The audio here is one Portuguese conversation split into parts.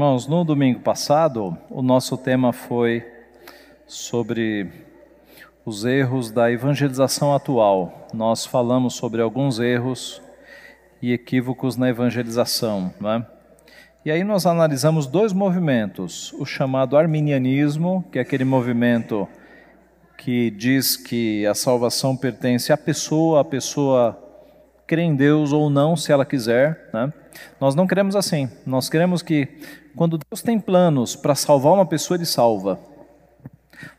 Irmãos, no domingo passado, o nosso tema foi sobre os erros da evangelização atual. Nós falamos sobre alguns erros e equívocos na evangelização. Né? E aí nós analisamos dois movimentos: o chamado arminianismo, que é aquele movimento que diz que a salvação pertence à pessoa, a pessoa crê em Deus ou não, se ela quiser. Né? Nós não queremos assim. Nós queremos que, quando Deus tem planos para salvar uma pessoa, Ele salva.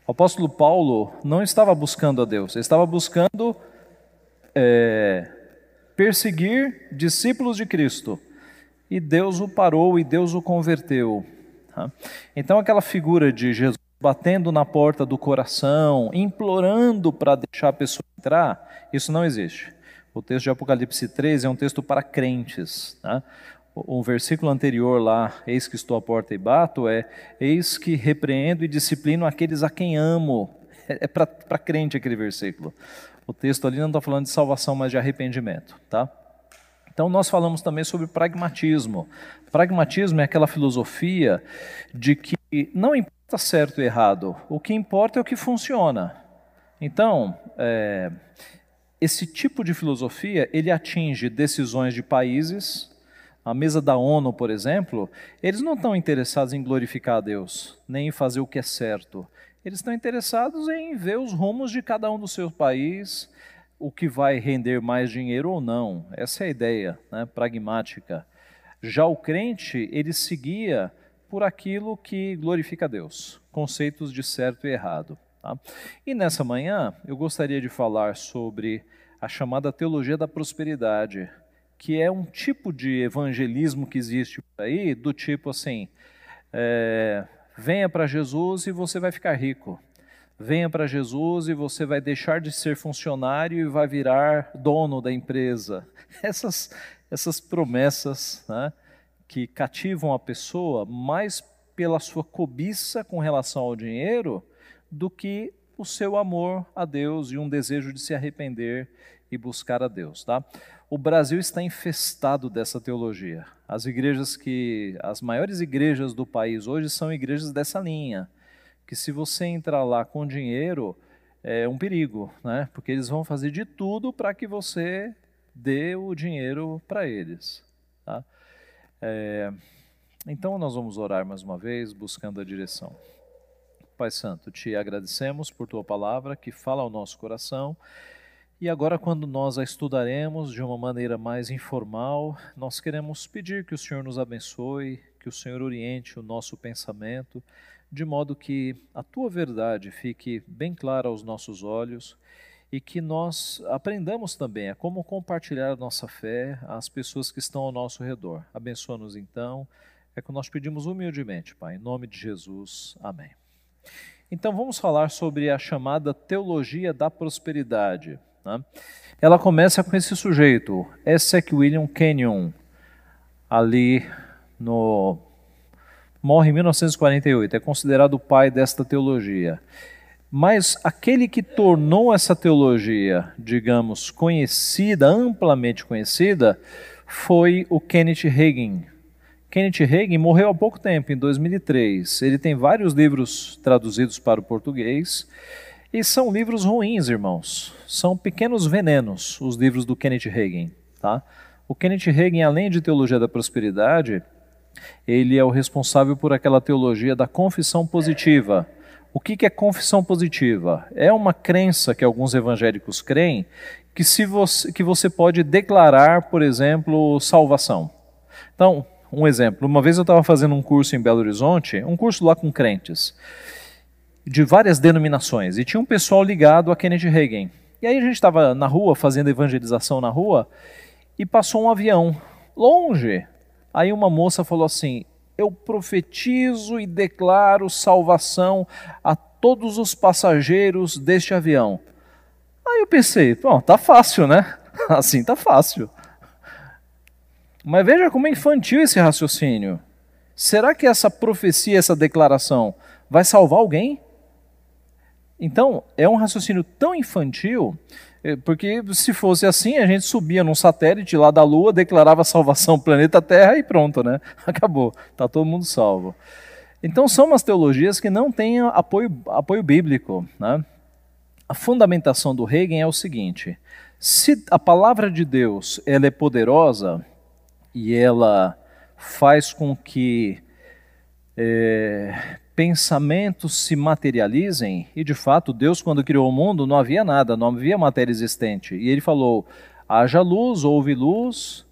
O apóstolo Paulo não estava buscando a Deus, ele estava buscando é, perseguir discípulos de Cristo. E Deus o parou e Deus o converteu. Tá? Então, aquela figura de Jesus batendo na porta do coração, implorando para deixar a pessoa entrar, isso não existe. O texto de Apocalipse 13 é um texto para crentes. Tá? O versículo anterior lá, eis que estou à porta e bato, é eis que repreendo e disciplino aqueles a quem amo. É, é para crente aquele versículo. O texto ali não está falando de salvação, mas de arrependimento. Tá? Então, nós falamos também sobre pragmatismo. Pragmatismo é aquela filosofia de que não importa certo e errado, o que importa é o que funciona. Então, é, esse tipo de filosofia ele atinge decisões de países. A mesa da ONU, por exemplo, eles não estão interessados em glorificar a Deus, nem em fazer o que é certo. Eles estão interessados em ver os rumos de cada um do seu país, o que vai render mais dinheiro ou não. Essa é a ideia né, pragmática. Já o crente, ele seguia por aquilo que glorifica a Deus, conceitos de certo e errado. Tá? E nessa manhã eu gostaria de falar sobre a chamada teologia da prosperidade, que é um tipo de evangelismo que existe por aí, do tipo assim: é, venha para Jesus e você vai ficar rico. Venha para Jesus e você vai deixar de ser funcionário e vai virar dono da empresa. Essas, essas promessas né, que cativam a pessoa mais pela sua cobiça com relação ao dinheiro do que o seu amor a Deus e um desejo de se arrepender e buscar a Deus, tá? O Brasil está infestado dessa teologia. As igrejas que as maiores igrejas do país hoje são igrejas dessa linha, que se você entrar lá com dinheiro é um perigo, né? Porque eles vão fazer de tudo para que você dê o dinheiro para eles, tá? É, então nós vamos orar mais uma vez, buscando a direção. Pai Santo, te agradecemos por tua palavra que fala ao nosso coração. E agora, quando nós a estudaremos de uma maneira mais informal, nós queremos pedir que o Senhor nos abençoe, que o Senhor oriente o nosso pensamento, de modo que a tua verdade fique bem clara aos nossos olhos e que nós aprendamos também a como compartilhar a nossa fé às pessoas que estão ao nosso redor. Abençoa-nos então. É que nós pedimos humildemente, Pai, em nome de Jesus. Amém. Então vamos falar sobre a chamada teologia da prosperidade. Né? Ela começa com esse sujeito, Essex William Kenyon, ali no morre em 1948, é considerado o pai desta teologia. Mas aquele que tornou essa teologia, digamos, conhecida, amplamente conhecida, foi o Kenneth Hagin, Kenneth Hagin morreu há pouco tempo, em 2003. Ele tem vários livros traduzidos para o português e são livros ruins, irmãos. São pequenos venenos, os livros do Kenneth Hagin. Tá? O Kenneth Hagin, além de teologia da prosperidade, ele é o responsável por aquela teologia da confissão positiva. O que é confissão positiva? É uma crença que alguns evangélicos creem que, se você, que você pode declarar, por exemplo, salvação. Então, um exemplo. Uma vez eu estava fazendo um curso em Belo Horizonte, um curso lá com crentes, de várias denominações, e tinha um pessoal ligado a Kenneth Hagin. E aí a gente estava na rua, fazendo evangelização na rua, e passou um avião, longe. Aí uma moça falou assim: Eu profetizo e declaro salvação a todos os passageiros deste avião. Aí eu pensei: Bom, tá fácil, né? Assim tá fácil. Mas veja como é infantil esse raciocínio. Será que essa profecia, essa declaração, vai salvar alguém? Então, é um raciocínio tão infantil É, porque se fosse assim, a gente subia num satélite lá da Lua, declarava salvação planeta Terra e pronto, né? Acabou, está todo mundo salvo. Então são umas teologias que não têm apoio, apoio bíblico. Né? A fundamentação do Hegel é o seguinte: se a palavra de Deus ela é poderosa e ela faz com que é, pensamentos se materializem, e de fato, Deus, quando criou o mundo, não havia nada, não havia matéria existente. E ele falou: haja luz, houve luz,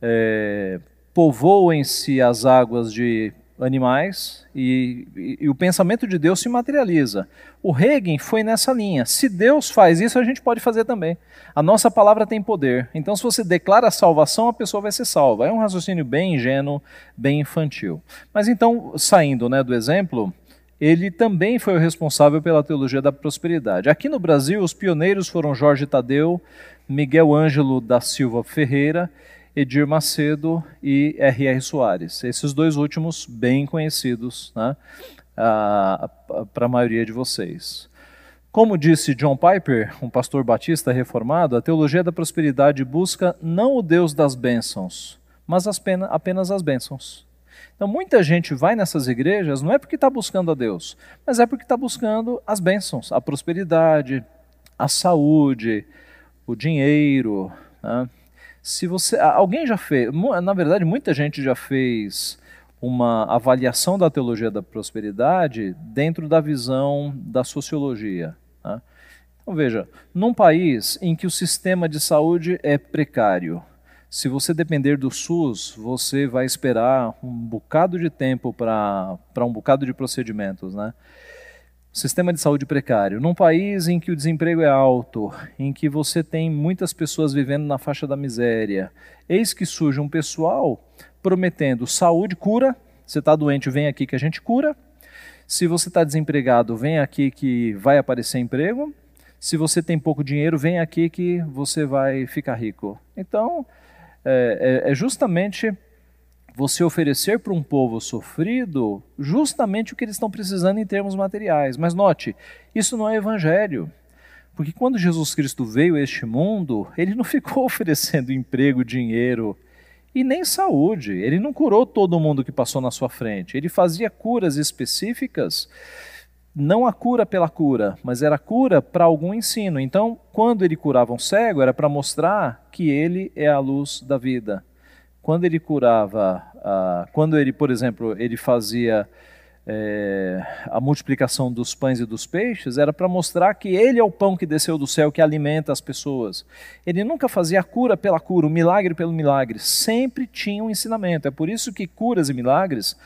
é, povoem-se as águas de animais e, e, e, o pensamento de Deus se materializa. O Hegel foi nessa linha. Se Deus faz isso, a gente pode fazer também. A nossa palavra tem poder. Então, se você declara a salvação, a pessoa vai ser salva. É um raciocínio bem ingênuo, bem infantil. Mas então, saindo né, do exemplo, ele também foi o responsável pela teologia da prosperidade. Aqui no Brasil, os pioneiros foram Jorge Tadeu, Miguel Ângelo da Silva Ferreira Edir Macedo e R.R. Soares. Esses dois últimos bem conhecidos né, para a maioria de vocês. Como disse John Piper, um pastor batista reformado, a teologia da prosperidade busca não o Deus das bênçãos, mas apenas as bênçãos. Então, muita gente vai nessas igrejas não é porque está buscando a Deus, mas é porque está buscando as bênçãos, a prosperidade, a saúde, o dinheiro. Né? Se você, alguém já fez, na verdade, muita gente já fez uma avaliação da teologia da prosperidade dentro da visão da sociologia. Né? Então veja, num país em que o sistema de saúde é precário, se você depender do SUS, você vai esperar um bocado de tempo para um bocado de procedimentos, né? Sistema de saúde precário. Num país em que o desemprego é alto, em que você tem muitas pessoas vivendo na faixa da miséria, eis que surge um pessoal prometendo saúde, cura. Você está doente, vem aqui que a gente cura. Se você está desempregado, vem aqui que vai aparecer emprego. Se você tem pouco dinheiro, vem aqui que você vai ficar rico. Então, é, é, é justamente você oferecer para um povo sofrido justamente o que eles estão precisando em termos materiais. Mas note, isso não é evangelho. Porque quando Jesus Cristo veio a este mundo, ele não ficou oferecendo emprego, dinheiro e nem saúde. Ele não curou todo mundo que passou na sua frente. Ele fazia curas específicas, não a cura pela cura, mas era cura para algum ensino. Então, quando ele curava um cego, era para mostrar que ele é a luz da vida quando ele curava, quando ele, por exemplo, ele fazia é, a multiplicação dos pães e dos peixes, era para mostrar que ele é o pão que desceu do céu, que alimenta as pessoas. Ele nunca fazia a cura pela cura, o milagre pelo milagre, sempre tinha um ensinamento. É por isso que curas e milagres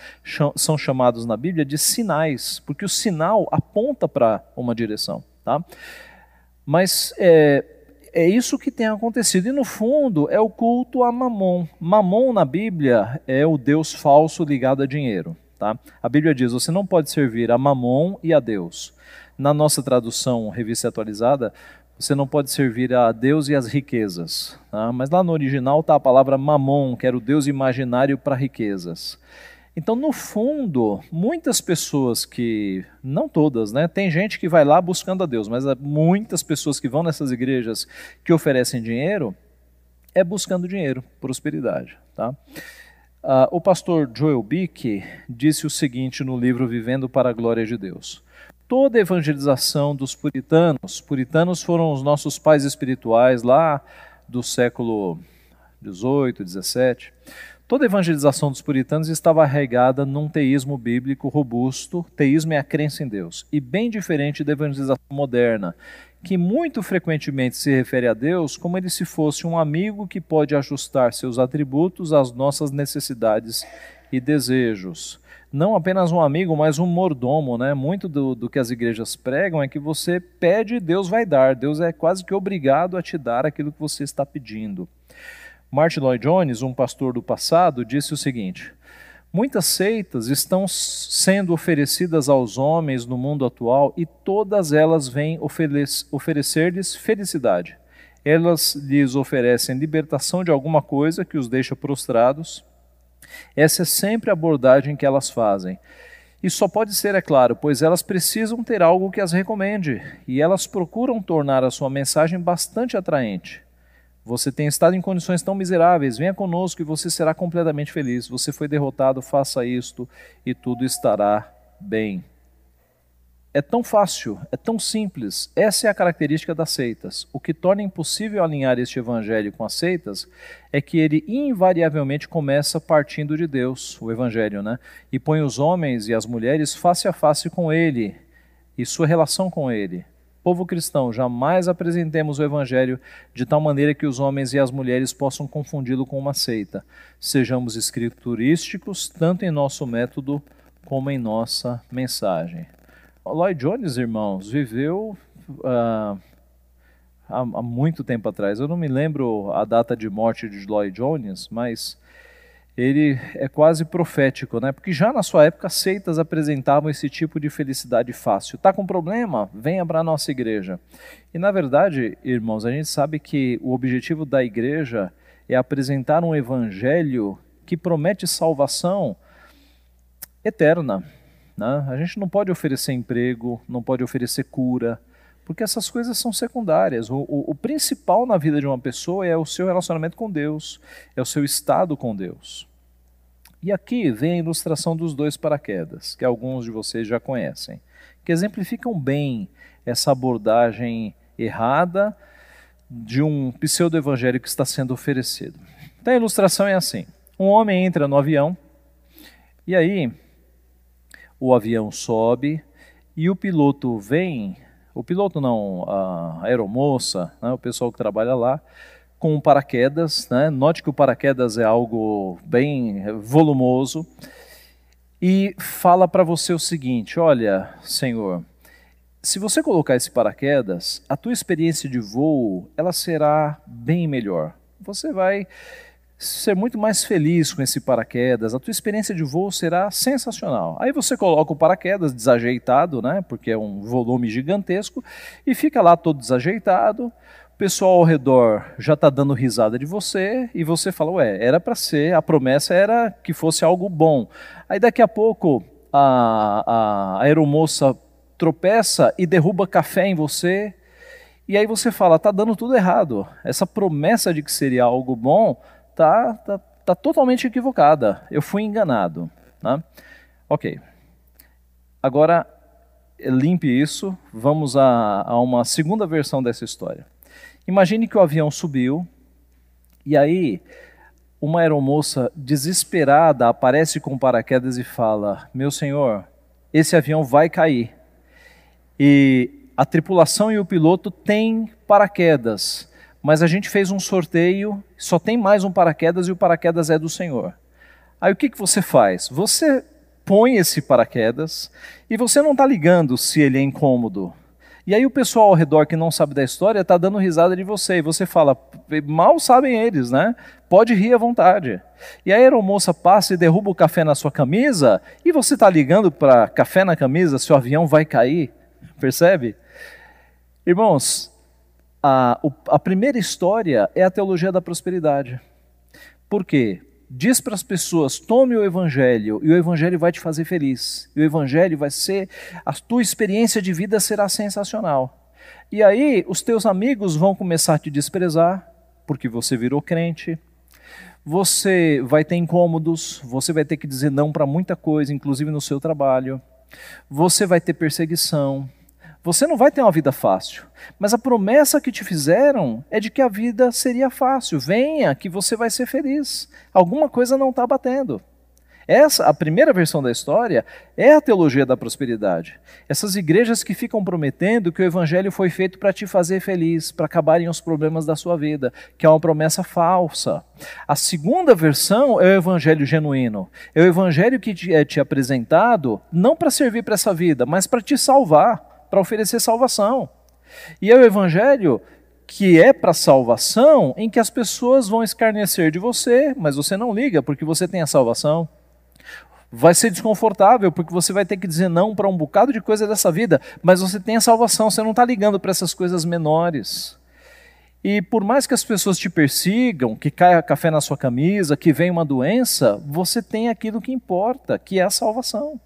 são chamados na Bíblia de sinais, porque o sinal aponta para uma direção. Tá? Mas é, é isso que tem acontecido. E no fundo é o culto a Mamon. Mamon na Bíblia é o Deus falso ligado a dinheiro. Tá? A Bíblia diz: você não pode servir a Mamon e a Deus. Na nossa tradução, revista atualizada, você não pode servir a Deus e as riquezas. Tá? Mas lá no original está a palavra Mamon, que era o Deus imaginário para riquezas. Então, no fundo, muitas pessoas que, não todas, né? Tem gente que vai lá buscando a Deus, mas muitas pessoas que vão nessas igrejas que oferecem dinheiro é buscando dinheiro, prosperidade, tá? Uh, o pastor Joel Bick disse o seguinte no livro Vivendo para a Glória de Deus. Toda evangelização dos puritanos, puritanos foram os nossos pais espirituais lá do século 18, 17 Toda a evangelização dos puritanos estava arraigada num teísmo bíblico robusto. Teísmo é a crença em Deus. E bem diferente da evangelização moderna, que muito frequentemente se refere a Deus como ele se fosse um amigo que pode ajustar seus atributos às nossas necessidades e desejos. Não apenas um amigo, mas um mordomo, né? Muito do, do que as igrejas pregam é que você pede e Deus vai dar. Deus é quase que obrigado a te dar aquilo que você está pedindo. Martin Lloyd Jones, um pastor do passado, disse o seguinte: Muitas seitas estão sendo oferecidas aos homens no mundo atual e todas elas vêm oferecer-lhes felicidade. Elas lhes oferecem libertação de alguma coisa que os deixa prostrados. Essa é sempre a abordagem que elas fazem. Isso só pode ser, é claro, pois elas precisam ter algo que as recomende e elas procuram tornar a sua mensagem bastante atraente. Você tem estado em condições tão miseráveis, venha conosco e você será completamente feliz. Você foi derrotado, faça isto e tudo estará bem. É tão fácil, é tão simples. Essa é a característica das seitas. O que torna impossível alinhar este evangelho com as seitas é que ele invariavelmente começa partindo de Deus, o evangelho, né? E põe os homens e as mulheres face a face com ele e sua relação com ele. Povo cristão, jamais apresentemos o evangelho de tal maneira que os homens e as mulheres possam confundi-lo com uma seita. Sejamos escriturísticos tanto em nosso método como em nossa mensagem. Lloyd Jones, irmãos, viveu uh, há, há, muito tempo atrás. Eu não me lembro a data de morte de Lloyd Jones, mas ele é quase profético, né? Porque já na sua época seitas apresentavam esse tipo de felicidade fácil. Tá com problema? Venha para a nossa igreja. E na verdade, irmãos, a gente sabe que o objetivo da igreja é apresentar um evangelho que promete salvação eterna. Né? A gente não pode oferecer emprego, não pode oferecer cura, porque essas coisas são secundárias. O, o, o, principal na vida de uma pessoa é o seu relacionamento com Deus, é o seu estado com Deus. E aqui vem a ilustração dos dois paraquedas, que alguns de vocês já conhecem, que exemplificam bem essa abordagem errada de um pseudo-evangelho que está sendo oferecido. Então a ilustração é assim: um homem entra no avião e aí o avião sobe e o piloto vem, o piloto não, a aeromoça, né, o pessoal que trabalha lá, com paraquedas, né, note que o paraquedas é algo bem volumoso, e fala para você o seguinte: olha, senhor, se você colocar esse paraquedas, a tua experiência de voo ela será bem melhor. Você vai ser muito mais feliz com esse paraquedas, a tua experiência de voo será sensacional. Aí você coloca o paraquedas desajeitado, né, porque é um volume gigantesco, e fica lá todo desajeitado, o pessoal ao redor já está dando risada de você, e você fala, ué, era para ser, a promessa era que fosse algo bom. Aí daqui a pouco a, a aeromoça tropeça e derruba café em você, e aí você fala, tá dando tudo errado. Essa promessa de que seria algo bom tá, tá, tá totalmente equivocada. Eu fui enganado. Né? Ok. Agora, limpe isso. Vamos a, a uma segunda versão dessa história. Imagine que o avião subiu e aí uma aeromoça desesperada aparece com paraquedas e fala: Meu senhor, esse avião vai cair. E a tripulação e o piloto têm paraquedas mas a gente fez um sorteio, só tem mais um paraquedas e o paraquedas é do Senhor. Aí o que, que você faz? Você põe esse paraquedas e você não está ligando se ele é incômodo. E aí o pessoal ao redor que não sabe da história está dando risada de você. E você fala, mal sabem eles, né? Pode rir à vontade. E a aeromoça passa e derruba o café na sua camisa e você está ligando para café na camisa se o avião vai cair. Percebe? Irmãos, a, a primeira história é a teologia da prosperidade. Por quê? Diz para as pessoas: tome o Evangelho e o Evangelho vai te fazer feliz. E o Evangelho vai ser, a tua experiência de vida será sensacional. E aí os teus amigos vão começar a te desprezar, porque você virou crente. Você vai ter incômodos, você vai ter que dizer não para muita coisa, inclusive no seu trabalho. Você vai ter perseguição, você não vai ter uma vida fácil, mas a promessa que te fizeram é de que a vida seria fácil. Venha, que você vai ser feliz. Alguma coisa não está batendo. Essa, a primeira versão da história, é a teologia da prosperidade. Essas igrejas que ficam prometendo que o evangelho foi feito para te fazer feliz, para acabarem os problemas da sua vida, que é uma promessa falsa. A segunda versão é o evangelho genuíno. É o evangelho que é te apresentado não para servir para essa vida, mas para te salvar para oferecer salvação. E é o evangelho que é para salvação em que as pessoas vão escarnecer de você, mas você não liga porque você tem a salvação. Vai ser desconfortável porque você vai ter que dizer não para um bocado de coisa dessa vida, mas você tem a salvação, você não está ligando para essas coisas menores. E por mais que as pessoas te persigam, que caia café na sua camisa, que venha uma doença, você tem aquilo que importa, que é a salvação.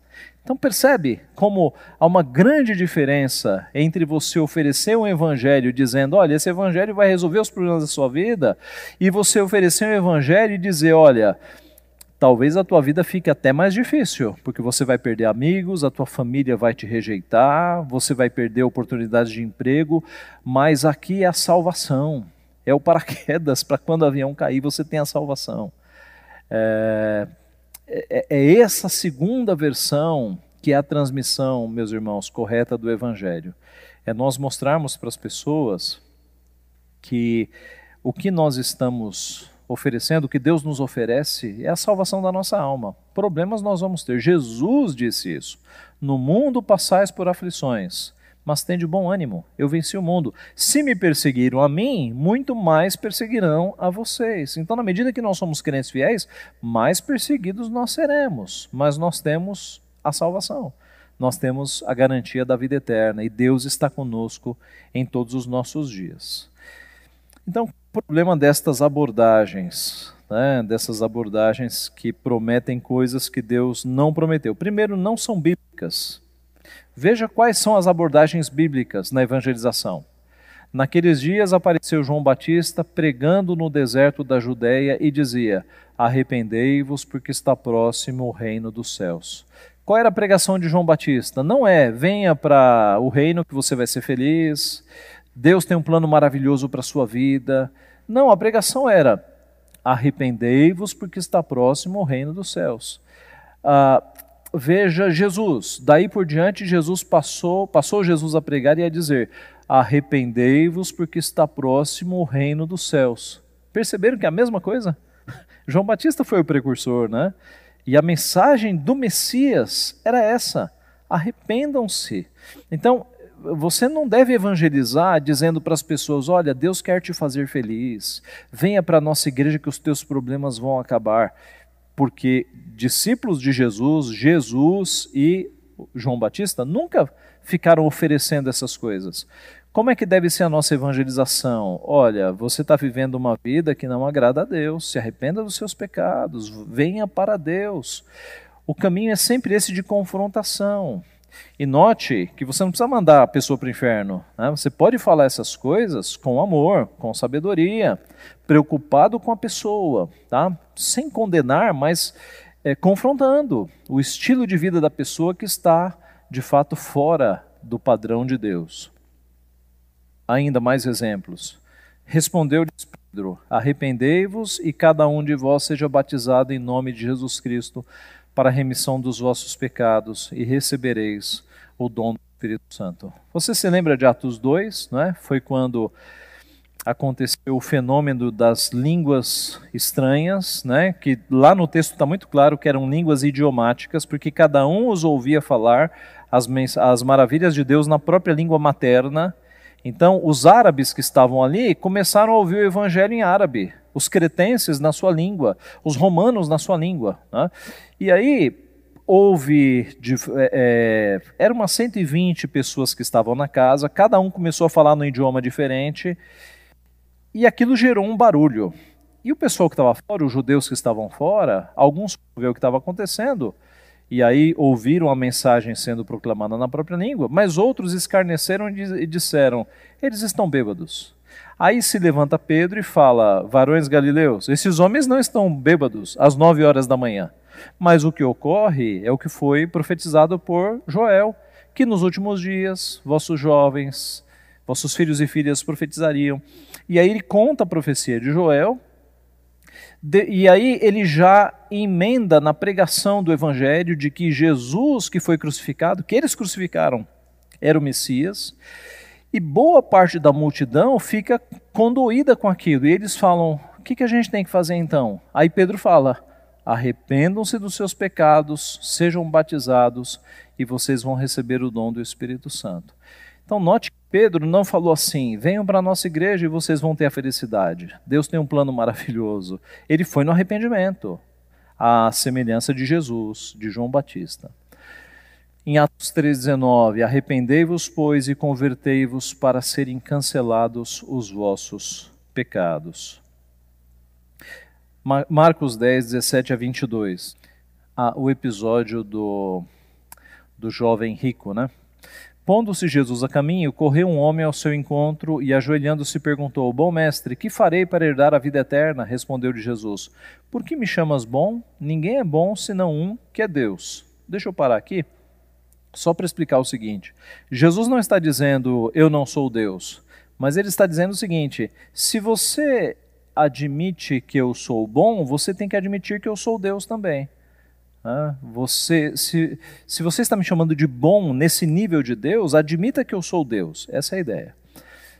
Então percebe como há uma grande diferença entre você oferecer um evangelho dizendo, olha, esse evangelho vai resolver os problemas da sua vida, e você oferecer um evangelho e dizer, olha, talvez a tua vida fique até mais difícil, porque você vai perder amigos, a tua família vai te rejeitar, você vai perder oportunidades de emprego, mas aqui é a salvação, é o paraquedas para quando o avião cair você tem a salvação. É, é, é essa segunda versão que é a transmissão, meus irmãos, correta do Evangelho. É nós mostrarmos para as pessoas que o que nós estamos oferecendo, o que Deus nos oferece, é a salvação da nossa alma. Problemas nós vamos ter. Jesus disse isso. No mundo passais por aflições, mas tende bom ânimo, eu venci o mundo. Se me perseguiram a mim, muito mais perseguirão a vocês. Então, na medida que nós somos crentes fiéis, mais perseguidos nós seremos, mas nós temos a salvação. Nós temos a garantia da vida eterna e Deus está conosco em todos os nossos dias. Então, o problema destas abordagens, né, dessas abordagens que prometem coisas que Deus não prometeu. Primeiro, não são bíblicas. Veja quais são as abordagens bíblicas na evangelização. Naqueles dias apareceu João Batista pregando no deserto da Judéia e dizia: Arrependei-vos, porque está próximo o reino dos céus. Qual era a pregação de João Batista? Não é venha para o reino que você vai ser feliz, Deus tem um plano maravilhoso para a sua vida. Não, a pregação era arrependei-vos, porque está próximo o reino dos céus. Ah, veja Jesus. Daí por diante, Jesus passou, passou Jesus a pregar e a dizer: Arrependei-vos, porque está próximo o reino dos céus. Perceberam que é a mesma coisa? João Batista foi o precursor, né? E a mensagem do Messias era essa: arrependam-se. Então, você não deve evangelizar dizendo para as pessoas: olha, Deus quer te fazer feliz, venha para a nossa igreja que os teus problemas vão acabar porque discípulos de Jesus, Jesus e João Batista nunca ficaram oferecendo essas coisas. Como é que deve ser a nossa evangelização? Olha, você está vivendo uma vida que não agrada a Deus, se arrependa dos seus pecados, venha para Deus. O caminho é sempre esse de confrontação. E note que você não precisa mandar a pessoa para o inferno. Né? Você pode falar essas coisas com amor, com sabedoria, preocupado com a pessoa, tá? sem condenar, mas é, confrontando o estilo de vida da pessoa que está, de fato, fora do padrão de Deus. Ainda mais exemplos. Respondeu-lhes Pedro: Arrependei-vos e cada um de vós seja batizado em nome de Jesus Cristo para a remissão dos vossos pecados e recebereis o dom do Espírito Santo. Você se lembra de Atos 2, não é? Foi quando aconteceu o fenômeno das línguas estranhas, né? que lá no texto está muito claro que eram línguas idiomáticas, porque cada um os ouvia falar as, as maravilhas de Deus na própria língua materna. Então, os árabes que estavam ali começaram a ouvir o evangelho em árabe os cretenses na sua língua, os romanos na sua língua. Né? E aí houve, é, é eram umas 120 pessoas que estavam na casa, cada um começou a falar num idioma diferente, e aquilo gerou um barulho. E o pessoal que estava fora, os judeus que estavam fora, alguns viram o que estava acontecendo, e aí ouviram a mensagem sendo proclamada na própria língua, mas outros escarneceram e disseram: eles estão bêbados. Aí se levanta Pedro e fala: Varões galileus, esses homens não estão bêbados às nove horas da manhã. Mas o que ocorre é o que foi profetizado por Joel, que nos últimos dias vossos jovens, vossos filhos e filhas profetizariam. E aí ele conta a profecia de Joel, de, e aí ele já emenda na pregação do evangelho de que Jesus que foi crucificado, que eles crucificaram, era o Messias, e boa parte da multidão fica condoída com aquilo. E eles falam: o que, que a gente tem que fazer então? Aí Pedro fala: arrependam-se dos seus pecados, sejam batizados e vocês vão receber o dom do Espírito Santo. Então, note Pedro não falou assim: venham para a nossa igreja e vocês vão ter a felicidade. Deus tem um plano maravilhoso. Ele foi no arrependimento, à semelhança de Jesus, de João Batista. Em Atos 3,19: Arrependei-vos, pois, e convertei-vos para serem cancelados os vossos pecados. Marcos 10, 17 a 22. Ah, o episódio do, do jovem rico, né? Pondo-se Jesus a caminho, correu um homem ao seu encontro e, ajoelhando-se, perguntou: Bom mestre, que farei para herdar a vida eterna? Respondeu-lhe Jesus: Por que me chamas bom? Ninguém é bom senão um, que é Deus. Deixa eu parar aqui, só para explicar o seguinte: Jesus não está dizendo eu não sou Deus, mas ele está dizendo o seguinte: se você admite que eu sou bom, você tem que admitir que eu sou Deus também. Você, se, se você está me chamando de bom nesse nível de Deus, admita que eu sou Deus. Essa é a ideia.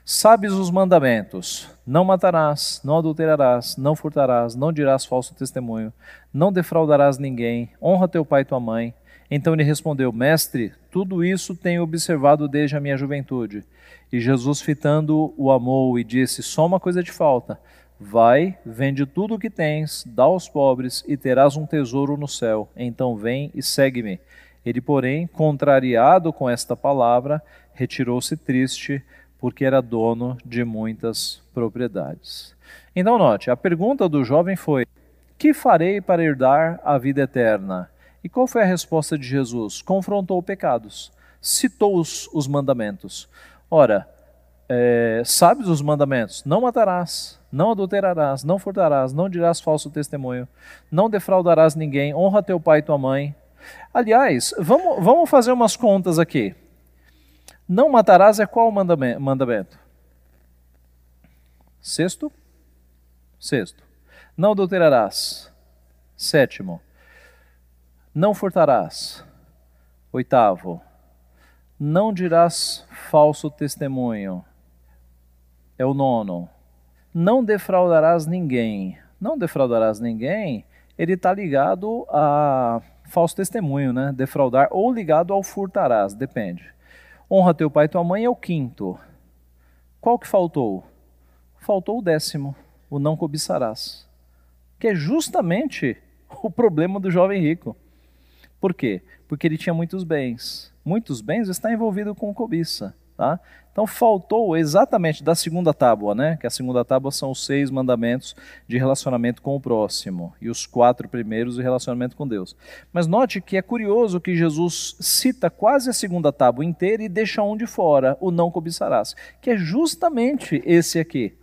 Sabes os mandamentos: não matarás, não adulterarás, não furtarás, não dirás falso testemunho, não defraudarás ninguém, honra teu pai e tua mãe. Então ele respondeu: Mestre, tudo isso tenho observado desde a minha juventude. E Jesus, fitando, o amou e disse: Só uma coisa te falta Vai, vende tudo o que tens, dá aos pobres e terás um tesouro no céu. Então vem e segue-me. Ele, porém, contrariado com esta palavra, retirou-se triste, porque era dono de muitas propriedades. Então, note, a pergunta do jovem foi: Que farei para herdar a vida eterna? E qual foi a resposta de Jesus? Confrontou pecados, citou os, os mandamentos. Ora, é, sabes os mandamentos? Não matarás, não adulterarás, não furtarás, não dirás falso testemunho, não defraudarás ninguém, honra teu pai e tua mãe. Aliás, vamos, vamos fazer umas contas aqui. Não matarás é qual mandamento? Sexto? Sexto. Não adulterarás. Sétimo. Não furtarás. Oitavo. Não dirás falso testemunho é o nono. Não defraudarás ninguém. Não defraudarás ninguém, ele está ligado a falso testemunho, né? Defraudar ou ligado ao furtarás, depende. Honra teu pai e tua mãe é o quinto. Qual que faltou? Faltou o décimo, o não cobiçarás. Que é justamente o problema do jovem rico. Por quê? Porque ele tinha muitos bens. Muitos bens está envolvido com cobiça. Tá? Então faltou exatamente da segunda tábua, né? Que a segunda tábua são os seis mandamentos de relacionamento com o próximo e os quatro primeiros de relacionamento com Deus. Mas note que é curioso que Jesus cita quase a segunda tábua inteira e deixa um de fora, o não cobiçarás, que é justamente esse aqui.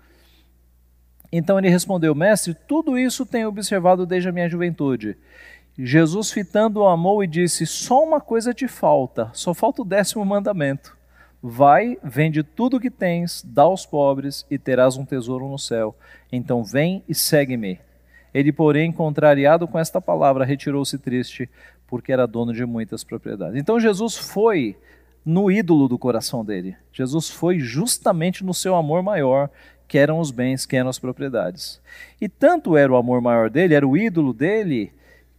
Então ele respondeu: Mestre, tudo isso tenho observado desde a minha juventude. Jesus, fitando, o amou e disse: Só uma coisa te falta, só falta o décimo mandamento Vai, vende tudo o que tens, dá aos pobres e terás um tesouro no céu. Então vem e segue-me. Ele, porém, contrariado com esta palavra, retirou-se triste, porque era dono de muitas propriedades. Então Jesus foi no ídolo do coração dele. Jesus foi justamente no seu amor maior, que eram os bens, que eram as propriedades. E tanto era o amor maior dele, era o ídolo dele,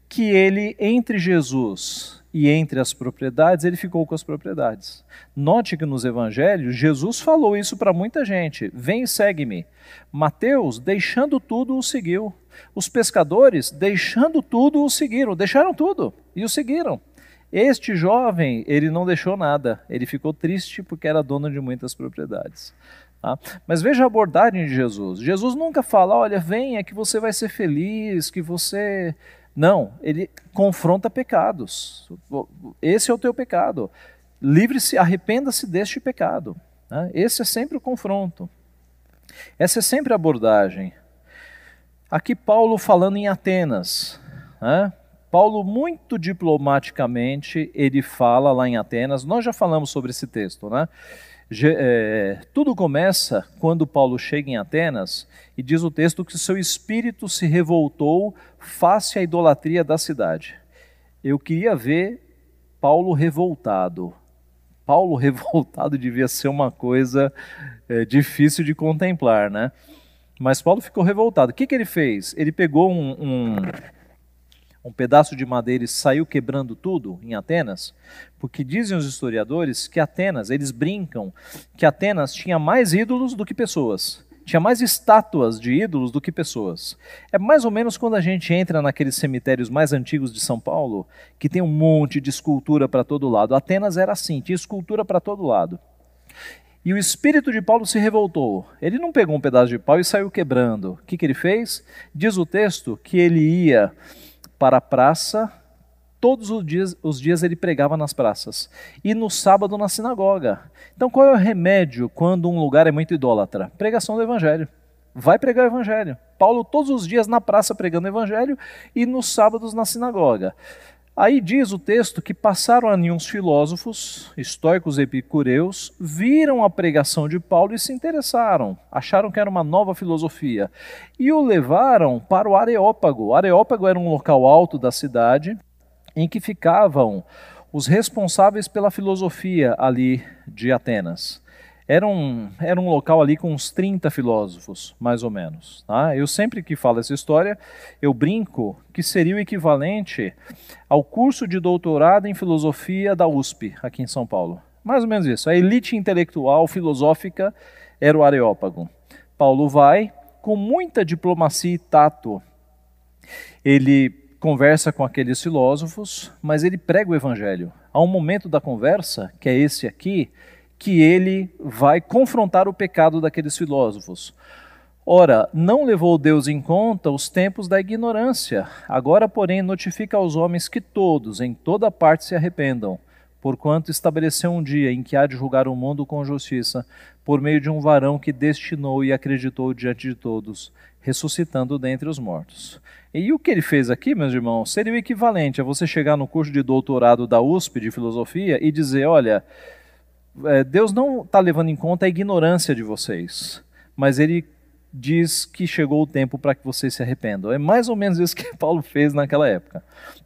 que ele, entre Jesus e entre as propriedades, ele ficou com as propriedades. Note que nos evangelhos, Jesus falou isso para muita gente: vem e segue-me. Mateus, deixando tudo, o seguiu. Os pescadores, deixando tudo, o seguiram. Deixaram tudo e o seguiram. Este jovem, ele não deixou nada, ele ficou triste porque era dono de muitas propriedades. Tá? Mas veja a abordagem de Jesus. Jesus nunca fala: olha, venha que você vai ser feliz, que você não, ele confronta pecados. Esse é o teu pecado. Livre-se, arrependa-se deste pecado. Né? Esse é sempre o confronto. Essa é sempre a abordagem. Aqui Paulo falando em Atenas. Né? Paulo, muito diplomaticamente, ele fala lá em Atenas. Nós já falamos sobre esse texto, né? É, tudo começa quando Paulo chega em Atenas e diz o texto que seu espírito se revoltou face à idolatria da cidade. Eu queria ver Paulo revoltado. Paulo revoltado devia ser uma coisa é, difícil de contemplar, né? Mas Paulo ficou revoltado. O que, que ele fez? Ele pegou um, um um pedaço de madeira e saiu quebrando tudo em Atenas? Porque dizem os historiadores que Atenas, eles brincam que Atenas tinha mais ídolos do que pessoas. Tinha mais estátuas de ídolos do que pessoas. É mais ou menos quando a gente entra naqueles cemitérios mais antigos de São Paulo, que tem um monte de escultura para todo lado. Atenas era assim, tinha escultura para todo lado. E o espírito de Paulo se revoltou. Ele não pegou um pedaço de pau e saiu quebrando. O que, que ele fez? Diz o texto que ele ia para a praça todos os dias, os dias ele pregava nas praças e no sábado na sinagoga. Então qual é o remédio quando um lugar é muito idólatra? Pregação do evangelho. Vai pregar o evangelho. Paulo todos os dias na praça pregando o evangelho e nos sábados na sinagoga. Aí diz o texto que passaram ali uns filósofos, estoicos e epicureus, viram a pregação de Paulo e se interessaram, acharam que era uma nova filosofia e o levaram para o Areópago. O Areópago era um local alto da cidade em que ficavam os responsáveis pela filosofia ali de Atenas. Era um, era um local ali com uns 30 filósofos, mais ou menos. Tá? Eu sempre que falo essa história, eu brinco que seria o equivalente ao curso de doutorado em filosofia da USP, aqui em São Paulo. Mais ou menos isso. A elite intelectual filosófica era o Areópago. Paulo vai, com muita diplomacia e tato, ele conversa com aqueles filósofos, mas ele prega o evangelho. Há um momento da conversa, que é esse aqui, que ele vai confrontar o pecado daqueles filósofos. Ora, não levou Deus em conta os tempos da ignorância. Agora, porém, notifica aos homens que todos, em toda parte, se arrependam, porquanto estabeleceu um dia em que há de julgar o mundo com justiça, por meio de um varão que destinou e acreditou diante de todos, ressuscitando dentre os mortos. E o que ele fez aqui, meus irmãos, seria o equivalente a você chegar no curso de doutorado da USP de filosofia e dizer: olha Deus não está levando em conta a ignorância de vocês, mas Ele diz que chegou o tempo para que vocês se arrependam. É mais ou menos isso que Paulo fez naquela época.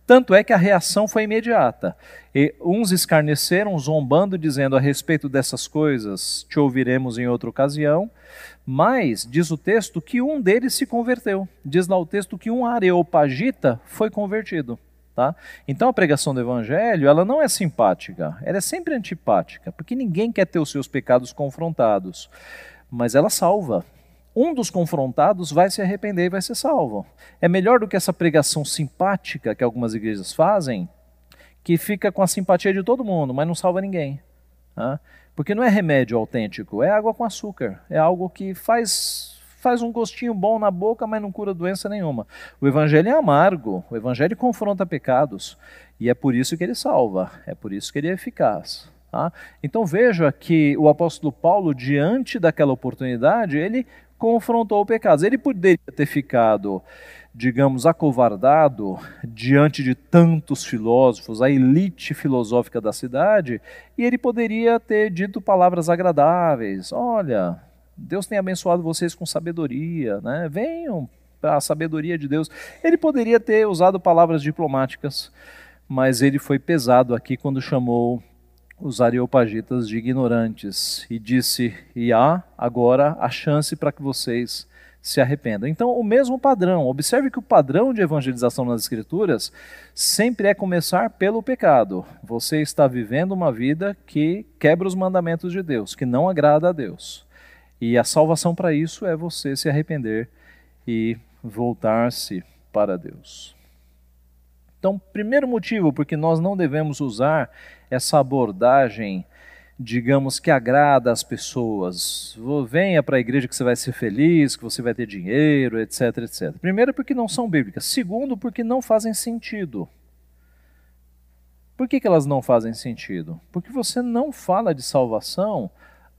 Tanto é que a reação foi imediata. E uns escarneceram, zombando, dizendo a respeito dessas coisas, te ouviremos em outra ocasião. Mas, diz o texto, que um deles se converteu. Diz lá o texto que um areopagita foi convertido. Tá? Então a pregação do evangelho, ela não é simpática, ela é sempre antipática, porque ninguém quer ter os seus pecados confrontados, mas ela salva. Um dos confrontados vai se arrepender e vai ser salvo. É melhor do que essa pregação simpática que algumas igrejas fazem, que fica com a simpatia de todo mundo, mas não salva ninguém. Tá? Porque não é remédio autêntico, é água com açúcar. É algo que faz faz um gostinho bom na boca, mas não cura doença nenhuma. O evangelho é amargo, o evangelho confronta pecados, e é por isso que ele salva, é por isso que ele é eficaz. Tá? Então veja que o apóstolo Paulo, diante daquela oportunidade, ele confrontou pecados. Ele poderia ter ficado, digamos, acovardado diante de tantos filósofos, a elite filosófica da cidade, e ele poderia ter dito palavras agradáveis. Olha, Deus tem abençoado vocês com sabedoria, né? Venham para a sabedoria de Deus. Ele poderia ter usado palavras diplomáticas, mas ele foi pesado aqui quando chamou os areopagitas de ignorantes e disse: e há agora a chance para que vocês se arrependam. Então, o mesmo padrão. Observe que o padrão de evangelização nas Escrituras sempre é começar pelo pecado. Você está vivendo uma vida que quebra os mandamentos de Deus, que não agrada a Deus. E a salvação para isso é você se arrepender e voltar-se para Deus. Então, primeiro motivo porque nós não devemos usar essa abordagem, digamos, que agrada as pessoas. Venha para a igreja que você vai ser feliz, que você vai ter dinheiro, etc, etc. Primeiro, porque não são bíblicas. Segundo, porque não fazem sentido. Por que, que elas não fazem sentido? Porque você não fala de salvação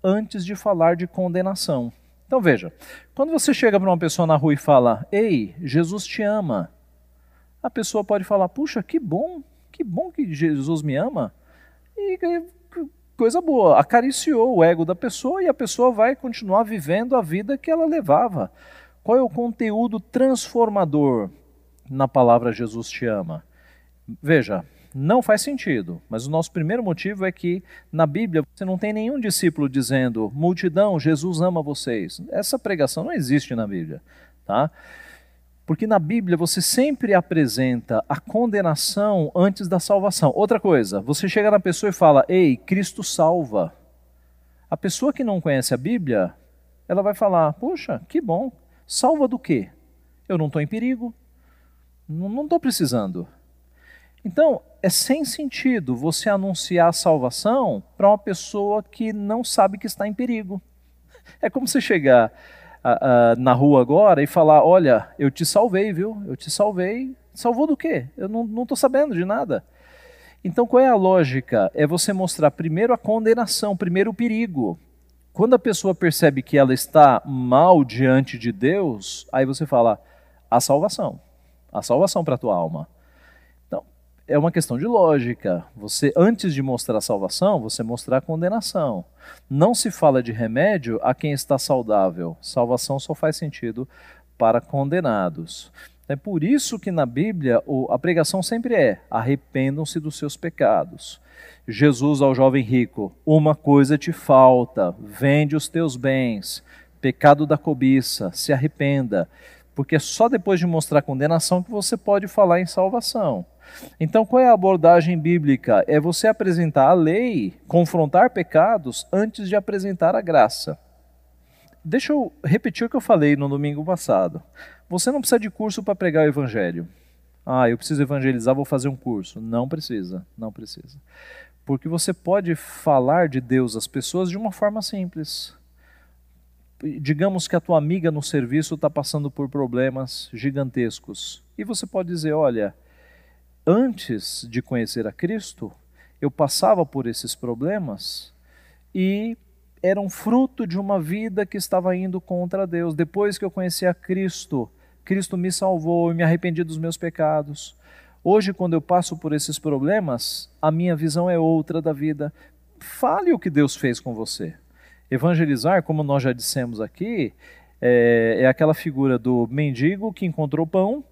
antes de falar de condenação. Então veja, quando você chega para uma pessoa na rua e fala: "Ei, Jesus te ama", a pessoa pode falar: "Puxa, que bom, que bom que Jesus me ama". E coisa boa, acariciou o ego da pessoa e a pessoa vai continuar vivendo a vida que ela levava. Qual é o conteúdo transformador na palavra Jesus te ama? Veja, não faz sentido. Mas o nosso primeiro motivo é que na Bíblia você não tem nenhum discípulo dizendo: multidão, Jesus ama vocês. Essa pregação não existe na Bíblia, tá? Porque na Bíblia você sempre apresenta a condenação antes da salvação. Outra coisa, você chega na pessoa e fala: "Ei, Cristo salva". A pessoa que não conhece a Bíblia, ela vai falar: "Puxa, que bom. Salva do quê? Eu não estou em perigo. Não estou precisando. Então, é sem sentido você anunciar a salvação para uma pessoa que não sabe que está em perigo. É como você chegar na rua agora e falar: Olha, eu te salvei, viu? Eu te salvei. Salvou do quê? Eu não estou sabendo de nada. Então, qual é a lógica? É você mostrar primeiro a condenação, primeiro o perigo. Quando a pessoa percebe que ela está mal diante de Deus, aí você fala: a salvação. A salvação para a tua alma. É uma questão de lógica. Você, antes de mostrar salvação, você mostrar condenação. Não se fala de remédio a quem está saudável. Salvação só faz sentido para condenados. É por isso que na Bíblia a pregação sempre é: arrependam-se dos seus pecados. Jesus ao jovem rico: Uma coisa te falta, vende os teus bens, pecado da cobiça, se arrependa, porque é só depois de mostrar condenação que você pode falar em salvação. Então, qual é a abordagem bíblica? É você apresentar a lei, confrontar pecados antes de apresentar a graça. Deixa eu repetir o que eu falei no domingo passado. Você não precisa de curso para pregar o evangelho. Ah, eu preciso evangelizar, vou fazer um curso. Não precisa, não precisa. Porque você pode falar de Deus às pessoas de uma forma simples. Digamos que a tua amiga no serviço está passando por problemas gigantescos. E você pode dizer: olha, antes de conhecer a Cristo, eu passava por esses problemas e eram fruto de uma vida que estava indo contra Deus. Depois que eu conheci a Cristo, Cristo me salvou e me arrependi dos meus pecados. Hoje, quando eu passo por esses problemas, a minha visão é outra da vida. Fale o que Deus fez com você. Evangelizar, como nós já dissemos aqui, é, é aquela figura do mendigo que encontrou pão,